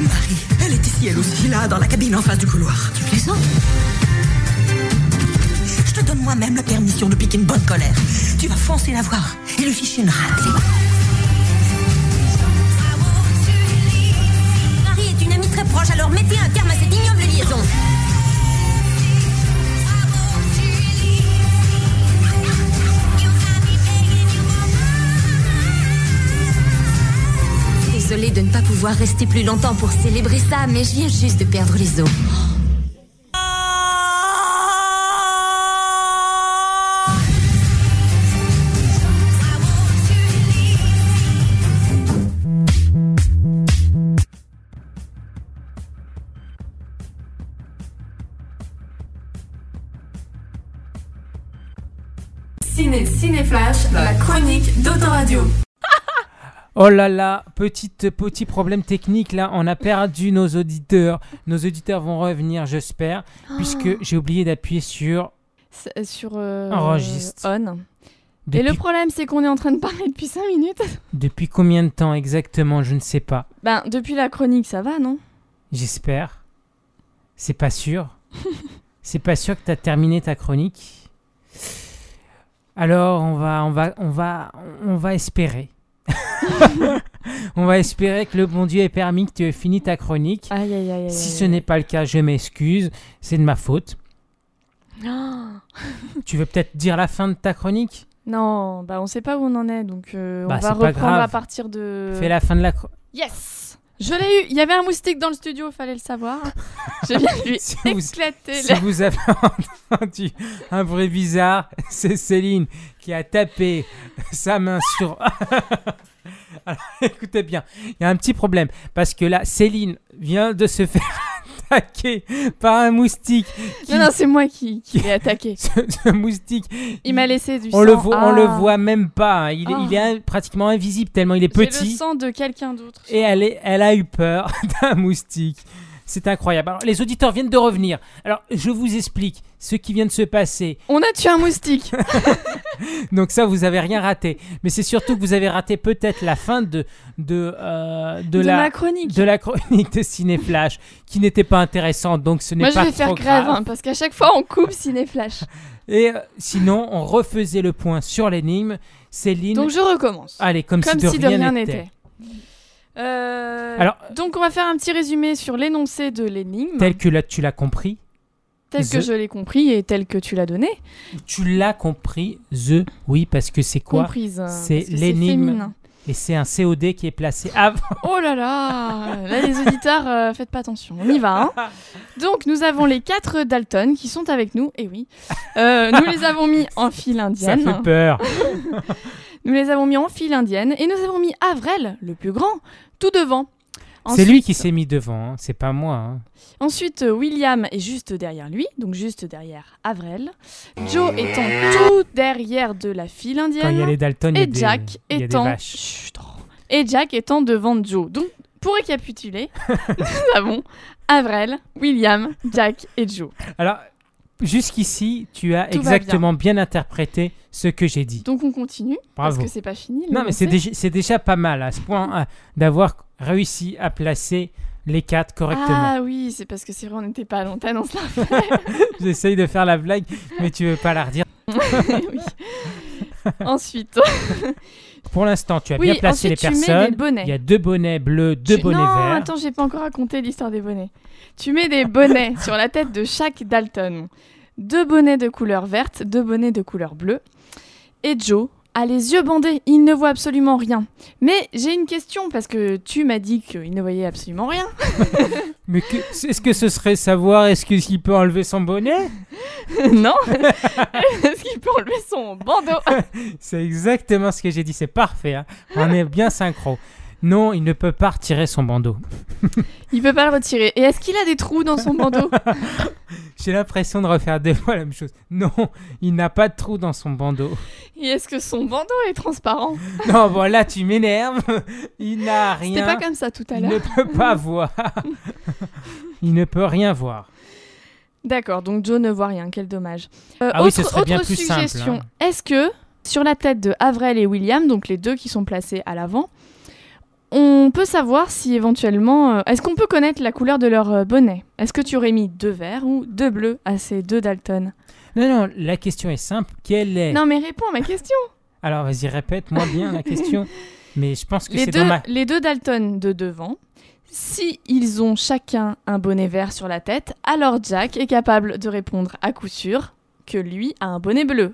Marie, elle est ici elle aussi, là, dans la cabine en face du couloir. Tu plaisantes Je te donne moi-même la permission de piquer une bonne colère. Tu vas foncer la voir et lui ficher une raclée. Alors mettez un terme à cette ignoble liaison. Désolée de ne pas pouvoir rester plus longtemps pour célébrer ça, mais je viens juste de perdre les os. Ciné, Cinéflash, la chronique d'Autoradio. [laughs] Oh là là, petite, petit problème technique là, on a perdu nos auditeurs. Nos auditeurs vont revenir, j'espère, puisque j'ai oublié d'appuyer sur C'est- Sur euh, Enregistre. On. Depuis, Et le problème, c'est qu'on est en train de parler depuis 5 minutes. [laughs] depuis combien de temps exactement, je ne sais pas. Ben, depuis la chronique, ça va, non? J'espère. C'est pas sûr. [laughs] C'est pas sûr que tu as terminé ta chronique? Alors, on va, on va, on va, on va espérer. [laughs] on va espérer que le bon Dieu ait permis que tu aies fini ta chronique. Aïe, aïe, aïe. Si ce n'est pas le cas, je m'excuse. C'est de ma faute. Oh Tu veux peut-être dire la fin de ta chronique? Non, bah on sait pas où on en est, donc euh, Bah, on va reprendre à partir de... Fais la fin de la chronique. Yes Je l'ai eu Il y avait un moustique dans le studio, fallait le savoir. Je viens de lui Si vous- Si vous avez entendu un bruit bizarre, [laughs] c'est Céline qui a tapé sa main sur. [laughs] Alors, écoutez bien, il y a un petit problème parce que là, Céline vient de se faire attaquer par un moustique. qui- Non, non, c'est moi qui, qui l'ai attaqué. [laughs] ce, ce moustique, Il m'a laissé du on sang. le voit, on le Ah. voit même pas. hein. Il, est- Ah. il est in- pratiquement invisible tellement il est J'ai le petit. sang de quelqu'un d'autre. Et elle, est, elle a eu peur [laughs] d'un moustique. C'est incroyable. Alors, les auditeurs viennent de revenir. Alors, je vous explique ce qui vient de se passer. On a tué un moustique. [laughs] [laughs] Donc ça, vous avez rien raté. Mais c'est surtout que vous avez raté peut-être la fin de de euh, de, De la chronique. de la chronique de Cinéflash, qui n'était pas intéressante. Donc ce n'est Moi, je pas vais faire grève, grave. hein, parce qu'à chaque fois, on coupe Cinéflash. [laughs] Et euh, sinon, on refaisait le point sur l'énigme. Céline. Donc, je recommence. Allez, comme, Comme si de rien n'était. Euh, Alors- donc, on va faire un petit résumé sur l'énoncé de l'énigme, Tel que là, tu l'as compris. tel que je l'ai compris et tel que tu l'as donné. Tu l'as compris, The, oui, parce que c'est quoi Comprise, euh, C'est l'énigme. Et c'est un COD qui est placé [laughs] avant. Oh là là Là, les auditeurs, euh, faites pas attention. On y va. hein. [laughs] Donc, nous avons les quatre Dalton qui sont avec nous. Et oui. Euh, nous les avons mis en file Ça indienne. fait peur. [laughs] Nous les avons mis en file indienne. Et nous avons mis Avrel, le plus grand, tout devant. C'est lui qui s'est mis devant, hein, c'est pas moi. hein. Ensuite, euh, William est juste derrière lui, donc juste derrière Avrel. Joe étant tout derrière de la file indienne. Quand il y a les Dalton, et des- Jack étant. Chut, oh. et Jack étant devant Joe. Donc, pour récapituler, [laughs] nous avons Avrel, William, Jack et Joe. Alors, jusqu'ici, tu as Tout va exactement bien. interprété ce que j'ai dit. Donc on continue Bravo. parce que c'est pas fini. Non, mais c'est déjà, c'est déjà pas mal à ce point hein, d'avoir réussi à placer les quatre correctement. Ah oui, c'est parce que c'est vrai, on n'était pas à l'antenne, on se l'a [laughs] fait. J'essaye de faire la blague, mais tu veux pas la redire. [laughs] Oui. [laughs] Ensuite, Pour l'instant, tu as Oui, bien placé ensuite, les personnes. Il y a deux bonnets bleus, deux Tu- bonnets non, verts. attends, j'ai pas encore raconté l'histoire des bonnets. Tu mets des bonnets [laughs] sur la tête de chaque Dalton. Deux bonnets de couleur verte, deux bonnets de couleur bleue. Et Joe a les yeux bandés, il ne voit absolument rien. Mais j'ai une question parce que tu m'as dit qu'il ne voyait absolument rien. [laughs] Mais est-ce que ce serait savoir est-ce qu'il peut enlever son bonnet? [laughs] Non [laughs] Est-ce qu'il peut enlever son bandeau? C'est exactement ce que j'ai dit, c'est parfait. hein. On est bien synchro. Non, il ne peut pas retirer son bandeau. Il peut pas le retirer. Et est-ce qu'il a des trous dans son bandeau [laughs] J'ai l'impression de refaire deux fois la même chose. Non, il n'a pas de trou dans son bandeau. Et est-ce que son bandeau est transparent [laughs] Non, bon là tu m'énerves. Il n'a rien. C'était pas comme ça tout à Il l'heure. ne peut pas voir. il ne peut rien voir. D'accord, donc Joe ne voit rien, quel dommage. Euh, Ah oui, autre, ce serait bien autre plus simple, suggestion, hein. est-ce que sur la tête de Avril et William, donc les deux qui sont placés à l'avant, on peut savoir si éventuellement... euh, est-ce qu'on peut connaître la couleur de leur euh, bonnet? Est-ce que tu aurais mis deux verts ou deux bleus à ces deux Dalton? Non, non, la question est simple. Quelle est? Non mais réponds à ma question [laughs] Alors vas-y, répète-moi bien la question. [laughs] Mais je pense que c'est dommage. les deux Dalton de devant, si ils ont chacun un bonnet vert sur la tête, alors Jack est capable de répondre à coup sûr que lui a un bonnet bleu.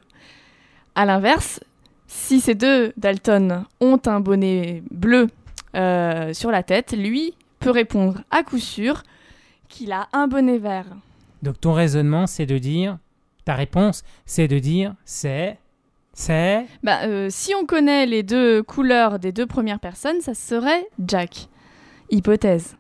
À l'inverse, si ces deux Dalton ont un bonnet bleu euh, sur la tête, lui peut répondre à coup sûr qu'il a un bonnet vert. Donc ton raisonnement, c'est de dire, ta réponse, c'est de dire, c'est, c'est. Bah, euh, si on connaît les deux couleurs des deux premières personnes, ça serait Jack. Hypothèse.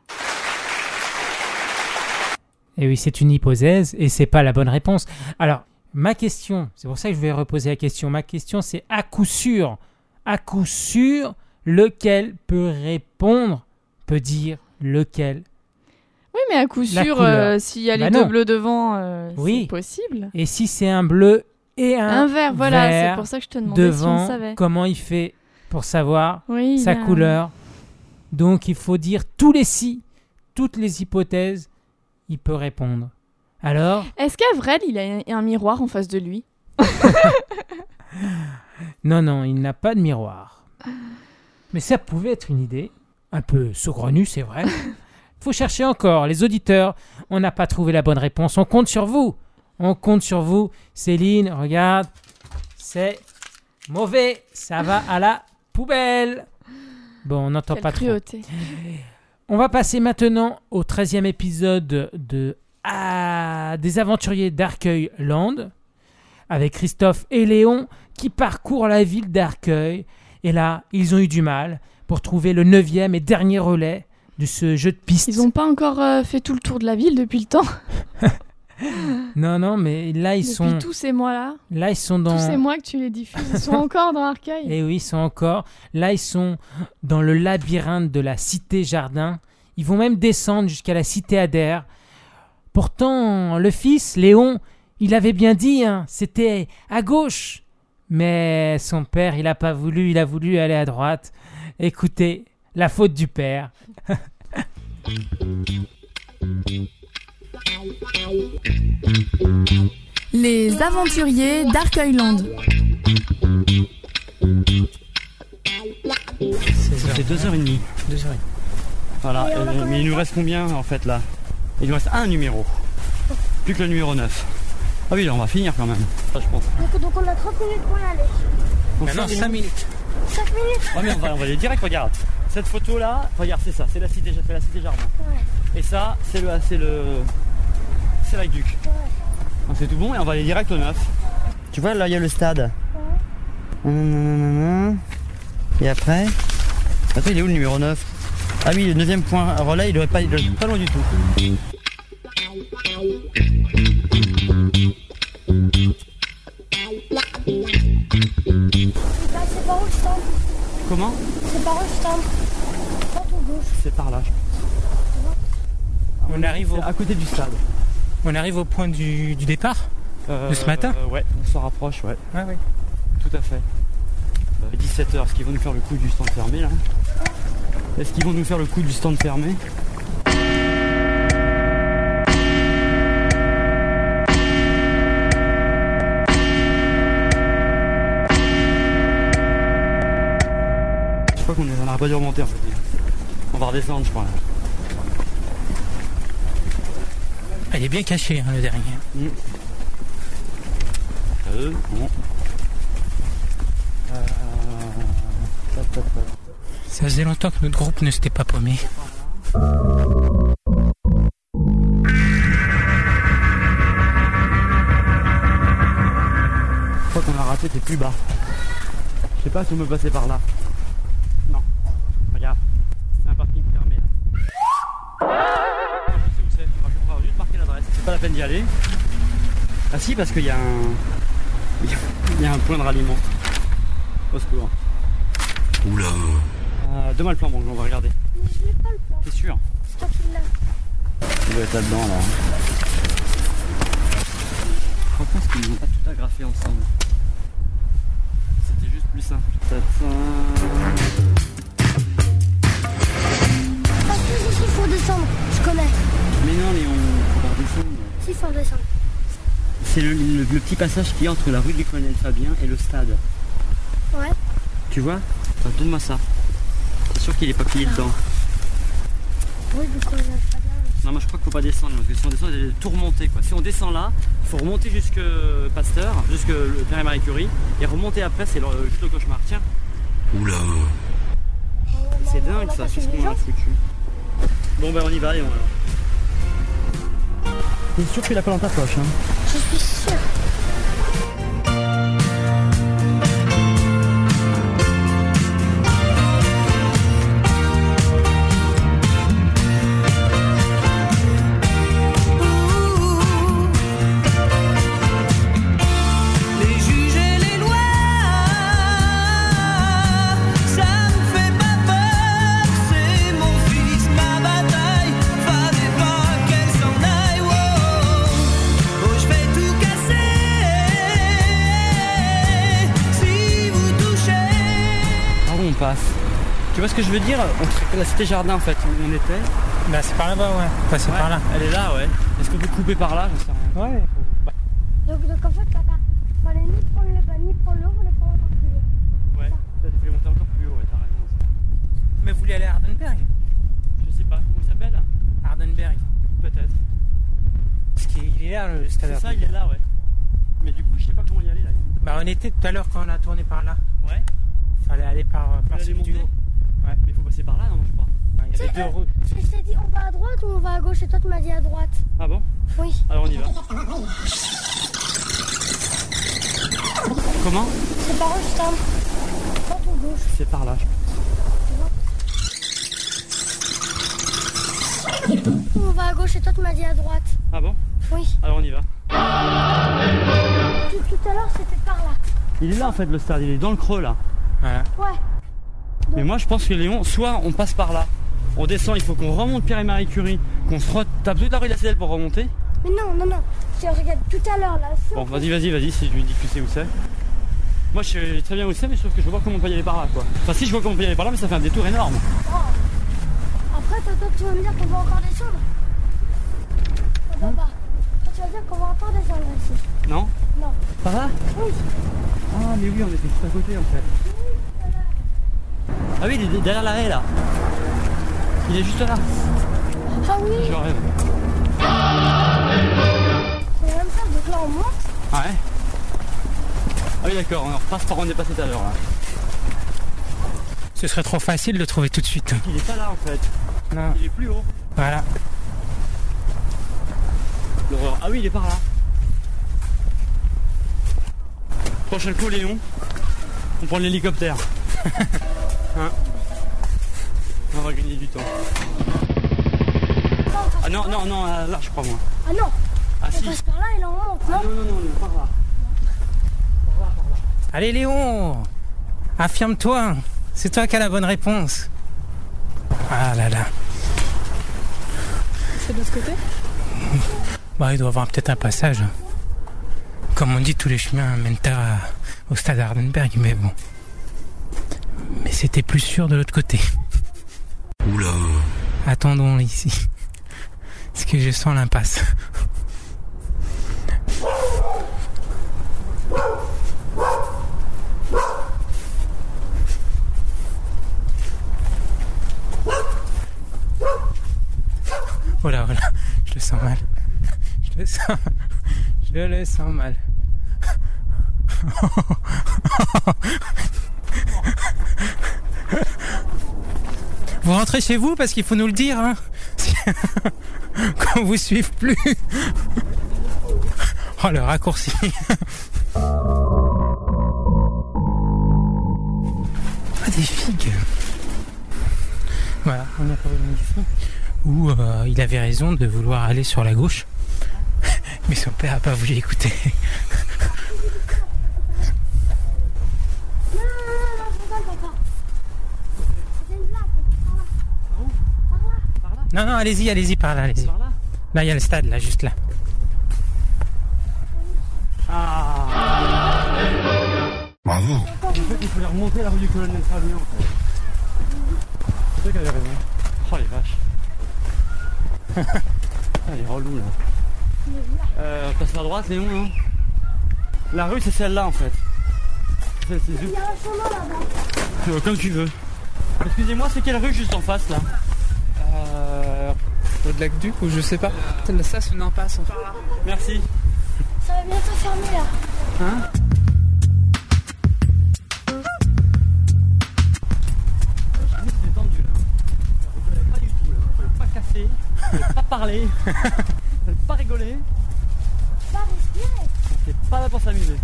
Et oui, c'est une hypothèse et c'est pas la bonne réponse. Alors, ma question, c'est pour ça que je vais reposer la question. Ma question, c'est à coup sûr, à coup sûr, lequel peut répondre, peut dire lequel? Oui, mais à coup La sûr, euh, s'il y a les Bah deux non. bleus devant, euh, Oui. c'est possible. Et si c'est un bleu et un, Un vert, voilà, c'est pour ça que je te demandais si on devant, savait. comment il fait pour savoir Oui, sa a- couleur? Donc il faut dire tous les si, toutes les hypothèses, il peut répondre. Alors, Est-ce qu'Avrel, il a un- un miroir en face de lui? [laughs] Non, non, il n'a pas de miroir. [laughs] Mais ça pouvait être une idée, un peu saugrenue, c'est vrai. [laughs] faut chercher encore, les auditeurs, on n'a pas trouvé la bonne réponse, on compte sur vous. On compte sur vous. Céline, regarde, c'est mauvais, ça va à la poubelle. Bon, on n'entend pas trop. On va passer maintenant au 13e épisode de Ah, des aventuriers d'Arcueil Land avec Christophe et Léon qui parcourent la ville d'Arcueil. Et là, ils ont eu du mal pour trouver le 9e et dernier relais de ce jeu de piste. Ils n'ont pas encore euh, fait tout le tour de la ville depuis le temps. [laughs] Non, non, mais là, ils depuis sont. tous ces mois-là. Là, ils sont dans. Tous ces mois que tu les diffuses. Ils sont [laughs] encore dans Arcueil. Et oui, ils sont encore. Là, ils sont dans le labyrinthe de la cité jardin. Ils vont même descendre jusqu'à la cité Adair. Pourtant, le fils, Léon, il avait bien dit, hein, c'était à gauche. Mais son père, il n'a pas voulu, il a voulu aller à droite. Écoutez, la faute du père. [laughs] Les aventuriers d'Arcueilland. C'est 2h30. 2h30. Voilà, euh, mais il nous reste combien en fait là? Il nous reste un numéro. Plus que le numéro 9. Ah oui, là on va finir quand même. Ça, je pense. Donc, donc on a 30 minutes pour y aller. Donc, Maintenant, ça, 5 minutes. 5 minutes Ouais, mais on va, on va aller direct, regarde. Cette photo là, regarde, c'est ça, c'est la cité, c'est la cité jardin. Ouais. Et ça, c'est le, c'est le, c'est. Donc c'est tout bon et on va aller direct au 9. Tu vois, là il y a le stade. Et après Attends, il est où le numéro 9 Ah oui, le 9 point relais, il doit pas, il doit être pas loin du tout. Bah, c'est par où stand Comment C'est par où Droite ou gauche C'est par là. je pense. On arrive au, à côté du stade. on arrive au point du, du départ Euh, de ce matin euh, Ouais, on s'en rapproche, ouais. Ouais, ouais. Tout à fait. 17h, est-ce qu'ils vont nous faire le coup du stand fermé là Est-ce qu'ils vont nous faire le coup du stand fermé on n'aurait pas dû remonter en fait. On va redescendre je crois. Elle est bien cachée, hein, le dernier. Euh, bon. Euh, tap. Ça faisait longtemps que notre groupe ne s'était pas paumé. Je crois qu'on a raté, c'est plus bas. Je sais pas si on peut passer par là. D'y aller. Ah si, parce qu'il y a un. Il y a un point de ralliement. Au secours. Oula. Euh, Donne-moi le plan, bon, on va regarder. Mais je pas le plan. T'es sûr C'est toi qui l'as. Il doit être là-dedans là. Je pense qu'ils n'ont pas tout agrafé ensemble. C'était juste plus simple. Parce que ici, il faut descendre. Je connais. Mais non, Léon, on. C'est le, le- le petit passage qui est entre la rue du colonel Fabien et le stade. Ouais. Tu vois? Attends, Donne-moi ça. C'est sûr qu'il est pas plié dedans. Oui, du coup, on a pas bien. Non, moi je crois qu'il faut pas descendre parce que si on descend, il tout remonter quoi. Si on descend là, il faut remonter jusque Pasteur, jusque le Pierre et Marie Curie et remonter après, c'est le- juste le cauchemar. Tiens, Oula. c'est dingue ça, qu'est-ce qu'on a foutu. Bon, ben on y va, Léon alors. T'es sûr que tu l'as pas dans ta poche hein? Je suis sûre. Je veux dire On- La cité jardin en fait, où on était. Bah, c'est par là-bas, ouais. Passer par là. Elle est là, ouais. Est-ce qu'on peut couper par là J'en sais rien. Ouais. Donc, donc en fait, papa, fallait ni prendre le bas, ni prendre l'eau, fallait prendre encore plus haut. Ouais, peut-être qu'il faut monter encore plus haut, ouais, t'as raison. Mais vous voulez aller à Hardenberg Je sais pas, comment il s'appelle Hardenberg. Peut-être. Parce qu'il est là, le stade. C'est ça, il est là, ouais. Mais du coup, je sais pas comment y aller là. Bah, on était tout à l'heure quand on a tourné par là. Ouais. Fallait aller par, Faut par aller celui du monter. haut. Ouais. Mais il faut passer par là, non, je crois. Il y avait C'est, deux rues. Je t'ai dit, on va à droite ou on va à gauche Et toi, tu m'as dit à droite. Ah bon? Oui. Alors on y va. Comment? C'est par où le stand Droite ou gauche? C'est par là, je pense. On va à gauche et toi, tu m'as dit à droite. Ah bon? Oui. Alors on y va. Tout, tout à l'heure, c'était par là. Il est là en fait le stade, il est dans le creux là. Voilà. Ouais. Mais moi je pense que Léon, soit on passe par là. On descend, il faut qu'on remonte Pierre et Marie Curie, qu'on se retape toute la rue de la Cédelle pour remonter. Mais non, non, non. Je regarde tout à l'heure là. Bon, vas-y, vas-y, vas-y, si je lui dis que tu sais où c'est. Moi, je sais très bien où c'est, mais trouve que je vois comment on peut y aller par là, quoi. Enfin, si je vois comment on peut y aller par là, mais ça fait un détour énorme. Oh. Après, toi, toi, tu vas me dire qu'on va encore descendre. Oh, papa. Toi, tu vas dire qu'on va encore descendre ici. Non Non. Par là Oui. Ah, mais oui, on était juste à côté, en fait. Ah oui, il est derrière l'arrêt, là. Il est juste là. Ah oui. Je rêve. C'est même ça, donc là, on monte. Ah ouais Ah oui, d'accord, on repasse par où on est passé tout à l'heure, là. Ce serait trop facile de le trouver tout de suite. Il est pas là, en fait. Non. Il est plus haut. Voilà. L'horreur. Ah oui, il est par là. Prochain coup, Léon. On prend l'hélicoptère. [laughs] hein On va gagner du temps. Ah non, non, non, euh, là, je crois, moi. Ah non. Ah on si. passe par là et là, on monte, non Non, non, non, non, par là. Allez Léon, affirme-toi. C'est toi qui as la bonne réponse. Ah là là. C'est de l'autre côté Bah, il doit y avoir peut-être un passage. Comme on dit, tous les chemins mènent à- au stade Hardenberg, mais bon. Mais c'était plus sûr de l'autre côté. Oula. Attendons ici. Parce que je sens l'impasse? Voilà, voilà. Je le sens mal. Je le sens. Je le sens mal. Rentrez chez vous parce qu'il faut nous le dire, hein [laughs] Qu'on vous suive plus. [laughs] Oh le raccourci. [laughs] Ah des figues. Voilà, on est revenu ici. Où euh, il avait raison de vouloir aller sur la gauche. Mais son père a pas voulu écouter. Non, non, non, non, je rigole, papa. C'est une blague, par là. Par là. Non, non, allez-y, allez-y par là, allez-y. Là, il y a le stade, là, juste là. Ah Bravo. En fait, il fallait remonter la rue du colonel Fabien, en fait. C'est toi qui avais raison. Oh les vaches. [laughs] ah, il est relou, là. Euh, passe à droite, Léon, non La rue, c'est celle-là, en fait. Celle-ci, Il y a un chemin là-bas. Euh, Comme tu veux. Excusez-moi, c'est quelle rue juste en face, là? Euh, le lac Duc ou je sais pas. Peut-être ça c'est une impasse. en fait. Merci. Ça va bientôt fermer là. Hein pas pas pas parler, pas rigoler. Va respirer. C'est pas là pour s'amuser.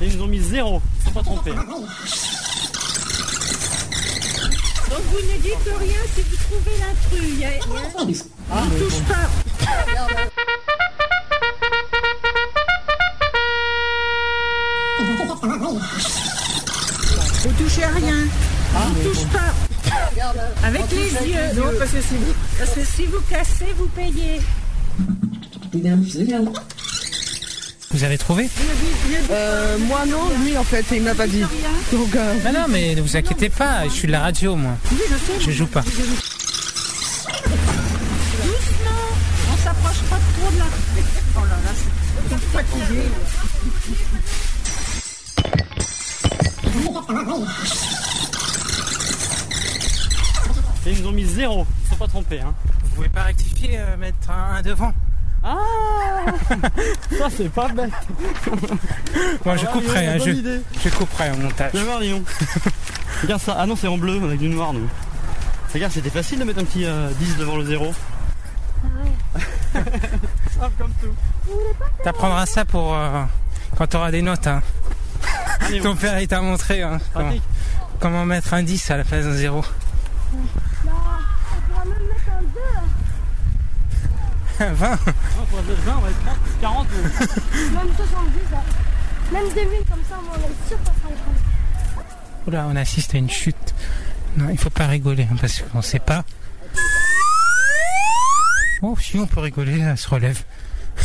Et ils nous ont mis zéro, ils sont pas trompés. [laughs] hein. Donc vous ne dites rien si vous trouvez l'intrus. Il y a- il y a- Ah, On touche pas. Vous touchez à rien. On touche pas. Avec les yeux. Non, parce que si vous, parce que si vous cassez, vous payez. Vous avez trouvé Euh, moi non, lui en fait, il me l'a pas dit. Donc, euh, Non, non, mais ne vous inquiétez pas, je suis de la radio, moi. Je joue pas. Doucement. On s'approche pas trop de la. Oh là là, c'est fatigué. Et ils nous ont mis zéro, ils se sont pas trompés. Hein. Vous pouvez pas rectifier, euh, mettre un devant Ah Ça c'est pas bête [laughs] Moi, je Ah, couperai, hein, je, je couperai au montage. Viens voir Léon. [laughs] Regarde ça. Ah non, c'est en bleu avec du noir, nous. Regarde, c'était facile de mettre un petit euh, 10 devant le zéro. Simple [laughs] comme tout. T'apprendras ça pour euh, quand t'auras des notes. Hein. Allez, Ton père, il t'a montré hein, comment, mettre un 10 à la place d'un 0. Bah, on pourra même mettre un 2. 20 Non, pour la 20, on va être 30, 40. ou- Même 70. là. Même 2000 comme ça, on est sûr qu'on sera les premiers. Oula, on assiste à une chute Non, il faut pas rigoler hein, parce qu'on sait pas. Oh, si on peut rigoler, elle se relève. [laughs]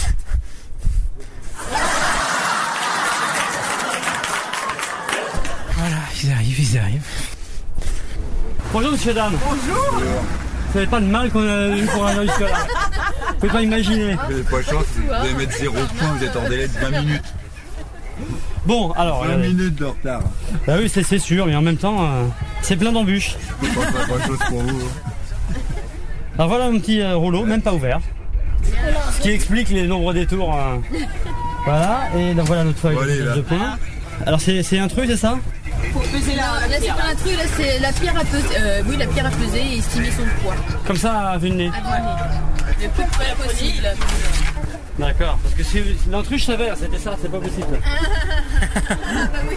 Voilà, ils arrivent, ils arrivent. Bonjour monsieur dame. Bonjour. Vous savez pas le mal qu'on a eu pour aller [laughs] jusque là. Vous pouvez pas imaginer. Vous n'avez pas de chance, vous allez mettre 0 points, vous êtes en délai de 20 minutes. Bon, alors. 20 regardez. minutes de retard. Bah oui, c'est c'est sûr, mais en même temps, euh, c'est plein d'embûches. Je peux pas faire grand chose pour vous. Alors voilà un petit euh, rouleau, même pas ouvert. Ce qui explique les nombreux détours. euh, Voilà, et donc voilà notre feuille allez, de points. Alors c'est c'est un truc, c'est ça? Pour peser la, là, c'est pas un truc, là, c'est la pierre à peser. euh, oui, la pierre à peser et estimer son poids. Comme ça, à vue de nez. À donner. Le plus près possible. D'accord, parce que si l'intrus, je savais, c'était ça, c'est pas possible. [laughs] bah oui.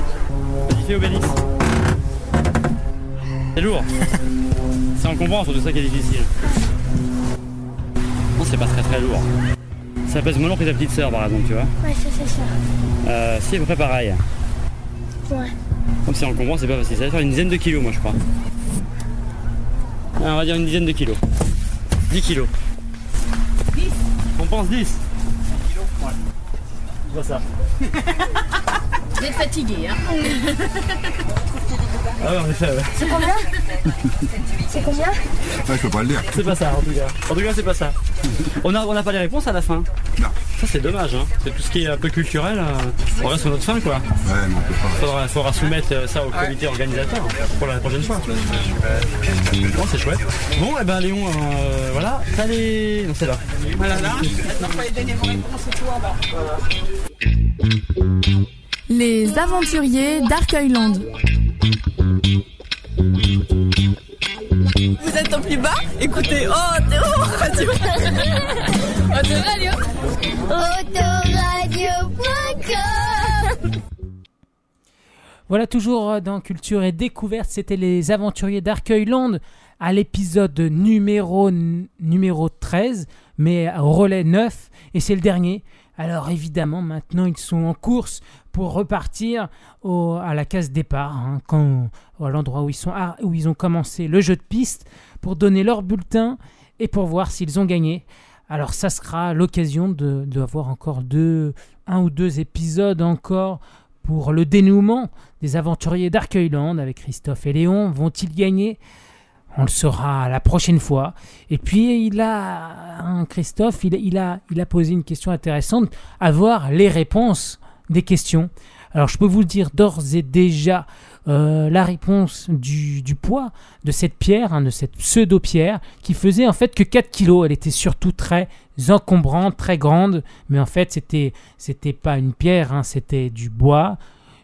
C'est lourd. C'est encombrant, c'est tout ça qui est difficile. Non, c'est pas très très lourd. Ça pèse moins lourd que ta petite sœur, par exemple, tu vois. Ouais, ça c'est ça. Euh, si, à peu près pareil. Ouais. Comme c'est encombrant, c'est pas facile. Ça va faire une dizaine de kilos, moi, je crois. Ah, on va dire une dizaine de kilos. 10 kilos. 10 On pense 10 C'est pas ça. Vous êtes fatigué, hein Ah ouais, en effet, ouais. C'est combien? C'est combien? Ouais, je peux pas le dire. C'est pas ça en tout cas. En tout cas, c'est pas ça. On n'a on a pas les réponses à la fin. Non. Ça, c'est dommage. Hein. C'est tout ce qui est un peu culturel. euh, on reste sur notre fin, quoi. Ouais, mais on peut pas. Faudra, faudra soumettre euh, ça au comité organisateur pour la prochaine fois. Bon, c'est chouette. Bon, et ben Léon, euh, voilà. T'as les. Non, c'est là. Voilà, là. Maintenant, faut aller donner vos réponses et tout en bas. Les aventuriers d'Arcueilland. Vous êtes en plus bas? Écoutez, oh, t'es [laughs] [laughs] oh, radio Autoradio Autoradio.com Voilà toujours euh, dans Culture et Découverte, c'était les aventuriers d'Arcueilland à l'épisode numéro, numéro 13, mais au relais 9, et c'est le dernier. Alors évidemment, maintenant ils sont en course pour repartir à la case départ, hein, à l'endroit où, ah, où ils ont commencé le jeu de piste, pour donner leur bulletin et pour voir s'ils ont gagné. Alors ça sera l'occasion de, de avoir encore deux, un ou deux épisodes encore pour le dénouement des aventuriers d'Arcueilland avec Christophe et Léon. Vont-ils gagner? On le saura la prochaine fois. Et puis il a, hein, Christophe, il, il a, il a posé une question intéressante, avoir les réponses des questions. Alors je peux vous le dire d'ores et déjà, euh, la réponse du, du poids de cette pierre, hein, de cette pseudo-pierre, qui faisait en fait que 4 kilos. Elle était surtout très encombrante, très grande, mais en fait c'était c'était pas une pierre, hein, c'était du bois,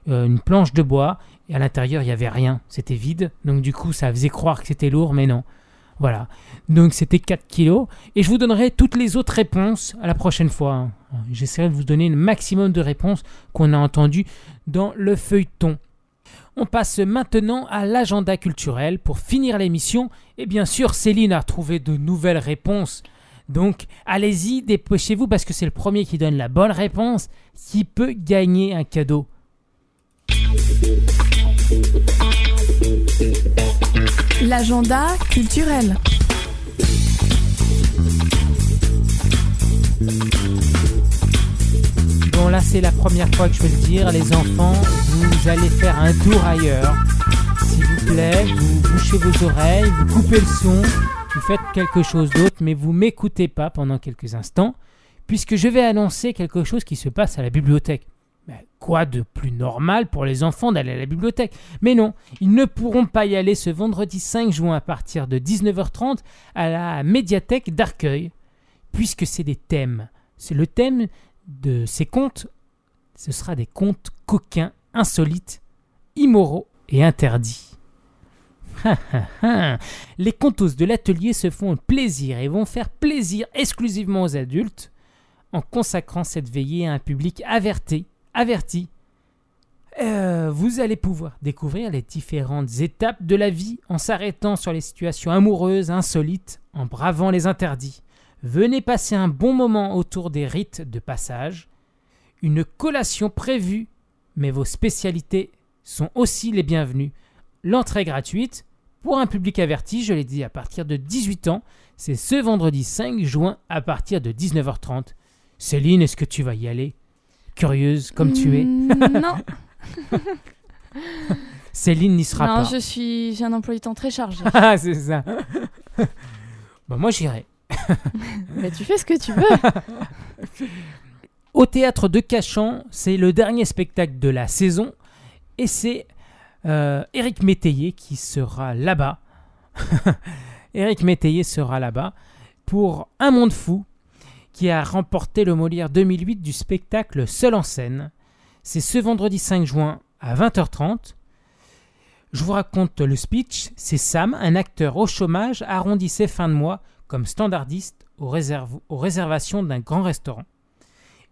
euh, une planche de bois, et à l'intérieur il y avait rien, c'était vide. Donc du coup ça faisait croire que c'était lourd, mais non. Voilà. Donc c'était 4 kilos. Et je vous donnerai toutes les autres réponses à la prochaine fois. hein. J'essaierai de vous donner le maximum de réponses qu'on a entendues dans le feuilleton. On passe maintenant à l'agenda culturel pour finir l'émission. Et bien sûr, Céline a trouvé de nouvelles réponses. Donc allez-y, dépêchez-vous parce que c'est le premier qui donne la bonne réponse qui peut gagner un cadeau. L'agenda culturel. Bon là c'est la première fois que je vais le dire, les enfants, vous allez faire un tour ailleurs. S'il vous plaît, vous bouchez vos oreilles, vous coupez le son, vous faites quelque chose d'autre, mais vous m'écoutez pas pendant quelques instants, puisque je vais annoncer quelque chose qui se passe à la bibliothèque. Quoi de plus normal pour les enfants d'aller à la bibliothèque? Mais non, ils ne pourront pas y aller ce vendredi 5 juin à partir de 19h30 à la médiathèque d'Arcueil, puisque c'est des thèmes. C'est le thème de ces contes, ce sera des contes coquins, insolites, immoraux et interdits. Les contos de l'atelier se font plaisir et vont faire plaisir exclusivement aux adultes en consacrant cette veillée à un public averti. averti. Euh, vous allez pouvoir découvrir les différentes étapes de la vie en s'arrêtant sur les situations amoureuses, insolites, en bravant les interdits. Venez passer un bon moment autour des rites de passage. Une collation prévue, mais vos spécialités sont aussi les bienvenues. L'entrée est gratuite, Pour un public averti, je l'ai dit, à partir de 18 ans, c'est ce vendredi 5 juin à partir de 19h30. Céline, est-ce que tu vas y aller? Curieuse comme tu es. Mm, non. [laughs] Céline n'y sera non, pas. je suis, j'ai un emploi du temps très chargé. [laughs] Ah, c'est ça. [laughs] bah, moi, j'irai. Mais tu fais ce que tu veux. Au théâtre de Cachan, c'est le dernier spectacle de la saison et c'est euh, Éric Métayer qui sera là-bas. [laughs] Éric Métayer sera là-bas pour Un monde fou qui a remporté le Molière 2008 du spectacle Seul en scène. C'est ce vendredi 5 juin à 20h30. Je vous raconte le speech. C'est Sam, un acteur au chômage, arrondit ses fins de mois comme standardiste aux réservations d'un grand restaurant.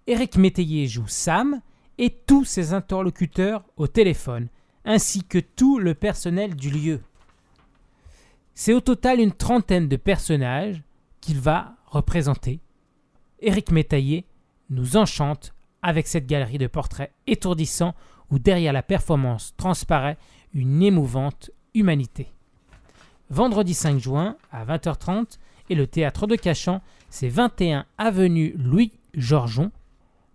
Éric Métayer joue Sam et tous ses interlocuteurs au téléphone, ainsi que tout le personnel du lieu. C'est au total une trentaine de personnages qu'il va représenter. Éric Métayer nous enchante avec cette galerie de portraits étourdissants où derrière la performance transparaît une émouvante humanité. Vendredi 5 juin à 20h30 et le théâtre de Cachan, c'est 21 avenue Louis Georgeon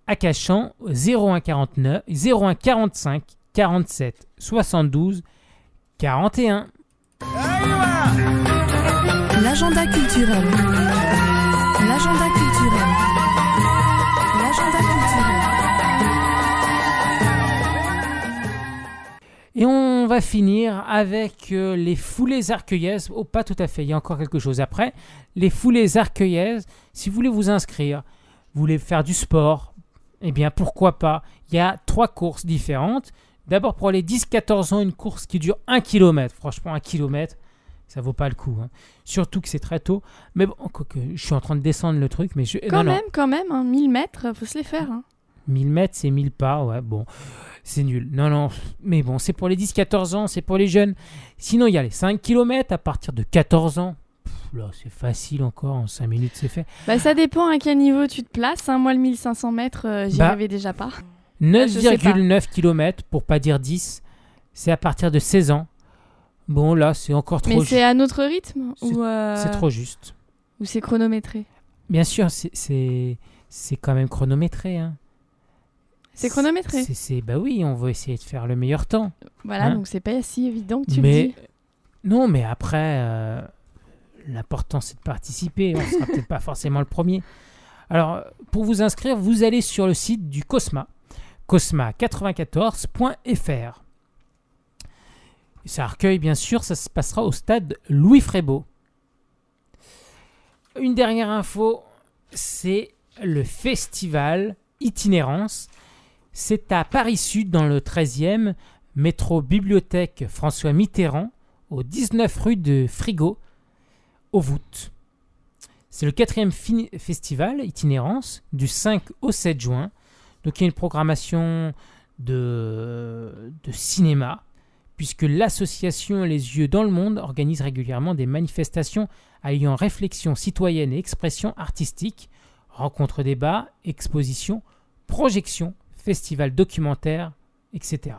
à Cachan 0149 0145 47 72 41. L'agenda culturel. L'agenda culturel. L'agenda culturel. Et on va finir avec euh, les foulées arcueillaises. Oh, pas tout à fait, il y a encore quelque chose après. Les foulées arcueillaises, si vous voulez vous inscrire, vous voulez faire du sport, eh bien pourquoi pas? Il y a trois courses différentes. D'abord pour les 10-14 ans, une course qui dure 1 km. Franchement, 1 km, ça vaut pas le coup. hein. Surtout que c'est très tôt. Mais bon, quoique, je suis en train de descendre le truc. mais je, Quand non, non. même, quand même, hein, 1000 mètres, faut se les faire. hein. 1000 mètres, c'est 1000 pas, ouais, bon, c'est nul. Non, non, mais bon, c'est pour les 10-14 ans, c'est pour les jeunes. Sinon, il y a les 5 km à partir de 14 ans. C'est facile encore, en 5 minutes, c'est fait. Bah, ça dépend à quel niveau tu te places. hein. Moi, le 1500 mètres, euh, j'y Bah, arrivais déjà pas. je sais pas. 9,9 km, pour pas dire 10, c'est à partir de 16 ans. Bon, là, c'est encore trop Mais c'est à notre rythme C'est- ou euh, c'est trop juste. Ou c'est chronométré? Bien sûr, c'est- quand même chronométré. Hein. C'est chronométré. C'est- Bah oui, on va essayer de faire le meilleur temps. Voilà, Hein. donc c'est pas si évident que tu mais le dis. non, mais après, euh, l'important c'est de participer. On sera peut-être pas forcément le premier. Alors, pour vous inscrire, vous allez sur le site du Cosma, cosma94.fr. Et Ça recueille, bien sûr, ça se passera au stade Louis Frébeau. Une dernière info, c'est le festival Itinérance. C'est à Paris Sud, dans le 13e, métro Bibliothèque François Mitterrand, au 19 rue de Frigo, au Voûte. C'est le quatrième festival Itinérance du 5 au 7 juin. Donc il y a une programmation de, de cinéma, puisque l'association Les Yeux dans le Monde organise régulièrement des manifestations alliant réflexion citoyenne et expression artistique, rencontres débats, expositions, projections, festivals documentaires, etc.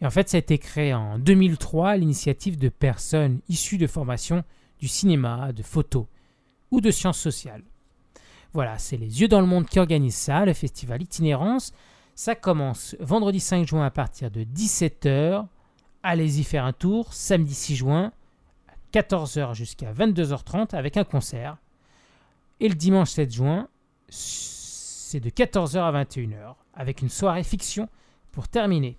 Et en fait, ça a été créé en 2003 à l'initiative de personnes issues de formations cinéma, de photos ou de sciences sociales. Voilà, c'est les yeux dans le monde qui organisent ça, le festival Itinérance. Ça commence vendredi 5 juin à partir de 17h. Allez-y faire un tour, samedi 6 juin, à 14h jusqu'à 22h30 avec un concert. Et le dimanche 7 juin, c'est de 14h à 21h avec une soirée fiction pour terminer.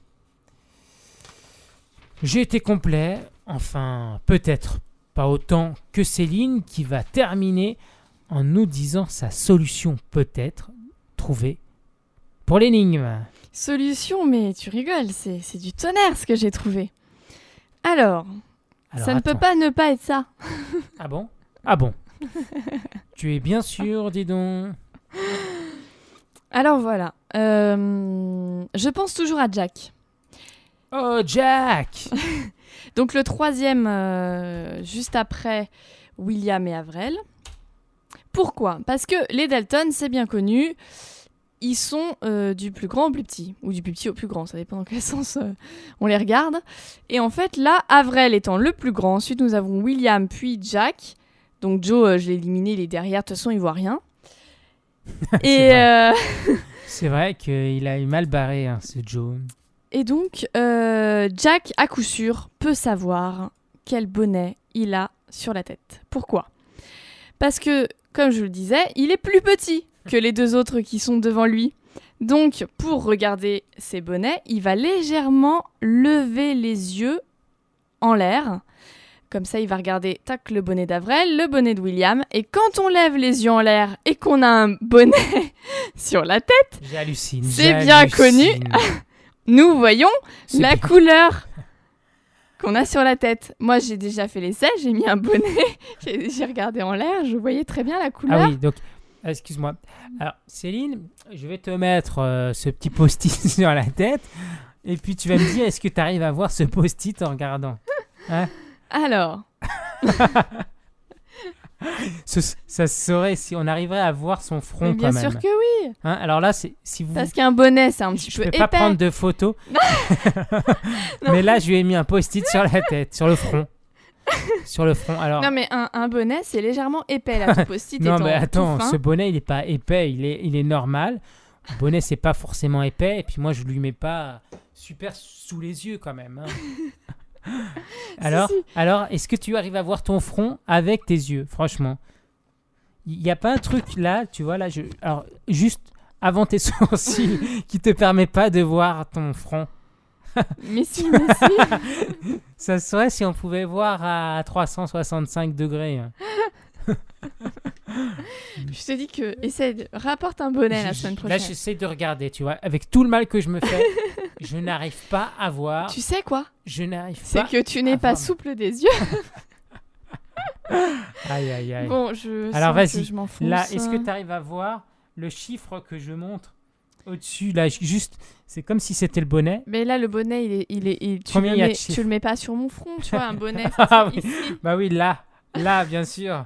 J'ai été complet, enfin peut-être pas autant que Céline qui va terminer en nous disant sa solution peut-être trouvée pour l'énigme. Solution, mais tu rigoles, c'est c'est du tonnerre ce que j'ai trouvé. Alors, Alors, ça ne peut pas ne pas être ça. [laughs] Ah bon? Ah bon? [laughs] Tu es bien sûr, dis donc Alors voilà, euh, je pense toujours à Jack. Oh Jack [laughs] Donc le troisième, euh, juste après William et Avril. Pourquoi? Parce que les Dalton, c'est bien connu, ils sont euh, du plus grand au plus petit, ou du plus petit au plus grand, ça dépend dans quel [laughs] sens euh, on les regarde. Et en fait, là, Avrel étant le plus grand, ensuite nous avons William, puis Jack. Donc Joe, euh, je l'ai éliminé, il est derrière, de toute façon, il voit rien. [laughs] Et, C'est vrai qu'il a eu mal barré, hein, ce Joe. Et donc, euh, Jack, à coup sûr, peut savoir quel bonnet il a sur la tête. Pourquoi? Parce que, comme je le disais, il est plus petit que les deux autres qui sont devant lui. Donc, pour regarder ses bonnets, il va légèrement lever les yeux en l'air. Comme ça, il va regarder tac le bonnet d'Avrel, le bonnet de William. Et quand on lève les yeux en l'air et qu'on a un bonnet [laughs] sur la tête, c'est bien connu. Nous voyons la couleur qu'on a sur la tête. Moi, j'ai déjà fait l'essai, j'ai mis un bonnet, [laughs] j'ai regardé en l'air, je voyais très bien la couleur. Ah oui, donc, euh, excuse-moi. Alors, Céline, je vais te mettre euh, ce petit post-it [laughs] sur la tête. Et puis, tu vas me dire, est-ce que tu arrives à voir ce post-it en regardant Hein? Alors, [laughs] [laughs] Ce- Ça se saurait si on arriverait à voir son front mais bien quand même. sûr que oui. Hein, alors là, c'est si vous. Parce qu'un bonnet, c'est un petit je peu peux épais. pas prendre de photos. [laughs] [laughs] Mais là, je lui ai mis un post-it sur la tête, sur le front. sur le front. Alors. Non, mais un, un bonnet, c'est légèrement épais, là, tout post-it non, mais attends, ce bonnet, il est pas épais, il est, il est normal. Le bonnet, c'est pas forcément épais. Et puis moi, je lui mets pas super sous les yeux quand même. hein. [laughs] alors, si. alors est-ce que tu arrives à voir ton front avec tes yeux, franchement? Il n'y a pas un truc là, tu vois, là, je... alors, juste avant tes [laughs] sourcils qui te permet pas de voir ton front? [laughs] Mais si, mais si. Ça serait si on pouvait voir à 365 degrés. Hein. [laughs] Je te dis que, essaie de... rapporte un bonnet la semaine Là, prochaine. j'essaie de regarder, tu vois. Avec tout le mal que je me fais, [laughs] je n'arrive pas à voir. Tu sais quoi? Je n'arrive C'est pas. que tu n'es pas voir. souple des yeux. [laughs] Aïe, aïe, aïe. Bon, je Alors, vas-y. Là, est-ce que tu arrives à voir le chiffre que je montre au-dessus Là, juste, c'est comme si c'était le bonnet. Mais là, le bonnet, il est, il est, il- tu, le mets, tu le mets pas sur mon front, tu vois, un bonnet. ça Ah ici. Bah oui, là. Là, bien sûr.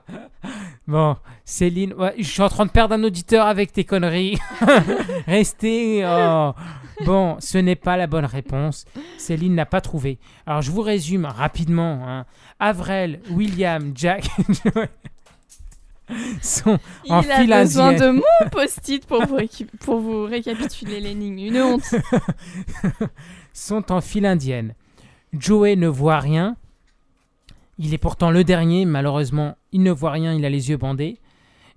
Bon, Céline, ouais, je suis en train de perdre un auditeur avec tes conneries. [laughs] Restez. oh. Bon, ce n'est pas la bonne réponse. Céline n'a pas trouvé. Alors, je vous résume rapidement. hein. Avrel, William, Jack [laughs] sont Il en a besoin de mon post-it pour vous, pour vous récapituler l'énigme. Une honte. [laughs] sont en file indienne. Joey ne voit rien. Il est pourtant le dernier, malheureusement, il ne voit rien, il a les yeux bandés.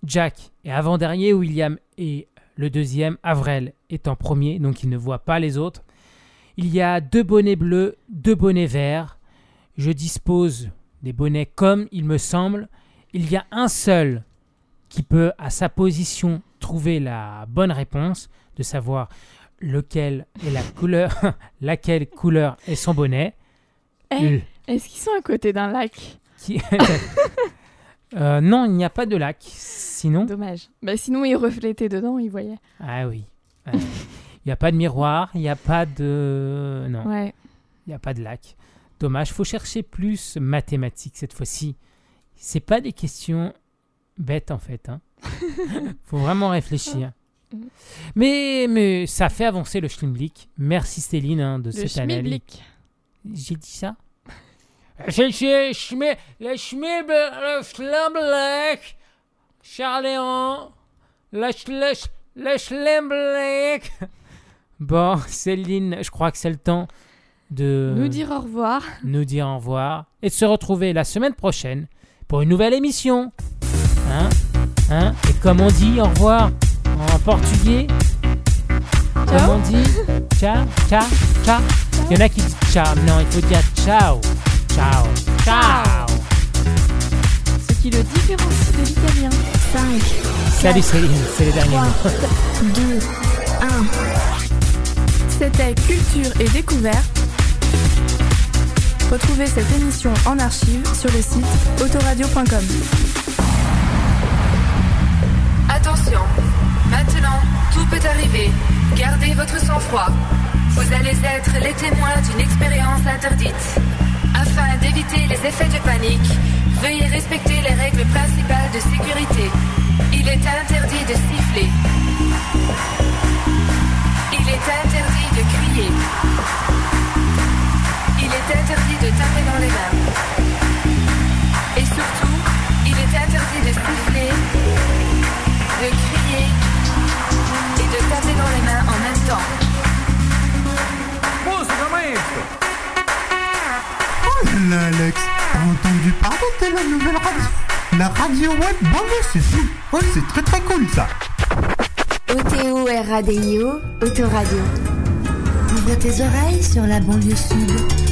Jack est avant-dernier, William est le deuxième, Avrel est en premier, donc il ne voit pas les autres. Il y a deux bonnets bleus, deux bonnets verts. Je dispose des bonnets comme il me semble. Il y a un seul qui peut, à sa position, trouver la bonne réponse, de savoir lequel est la couleur, [laughs] laquelle couleur est son bonnet. Eh, Est-ce qu'ils sont à côté d'un lac qui- [laughs] Euh, non, il n'y a pas de lac. Sinon, Dommage. Bah, sinon, il reflétait dedans, il voyait. ah oui, il n'y a pas de miroir, il n'y a pas de non, Ouais. il n'y a pas de lac. Dommage. Faut chercher plus mathématiques cette fois-ci. C'est pas des questions bêtes en fait. Hein. [laughs] Faut vraiment réfléchir. Mais, mais ça fait avancer le Schlimblick. Merci Céline hein, de Le cette. J'ai dit ça? C'est c'est Schmi- le Schmib, le Schlimblick. Charléon. Le, le, sch- le Schlimblick. [laughs] Bon, Céline, je crois que c'est le temps de Nous dire au revoir. nous dire au revoir et de se retrouver la semaine prochaine pour une nouvelle émission. Hein? Hein? Et comme on dit au revoir en portugais Comme on dit Ciao, ciao, ciao. Il y en a qui disent ciao. Non, il faut dire ciao. Ciao. Ciao. Ce qui le différencie de l'italien. 5, Salut Céline, c'est les derniers 3, mots. 2, 1. C'était Culture et Découverte. Retrouvez cette émission en archive sur le site autoradio.com. Attention, maintenant, tout peut arriver. Gardez votre sang-froid. Vous allez être les témoins d'une expérience interdite. Afin d'éviter les effets de panique, veuillez respecter les règles principales de sécurité. Il est interdit de siffler. Il est interdit de crier. Il est interdit de taper dans les mains. Alex. T'as entendu parler de la nouvelle radio? La radio web Banlieue, c'est fou. C'est très très cool ça. OTO RADIO, Autoradio. Ouvre tes oreilles sur la banlieue sud.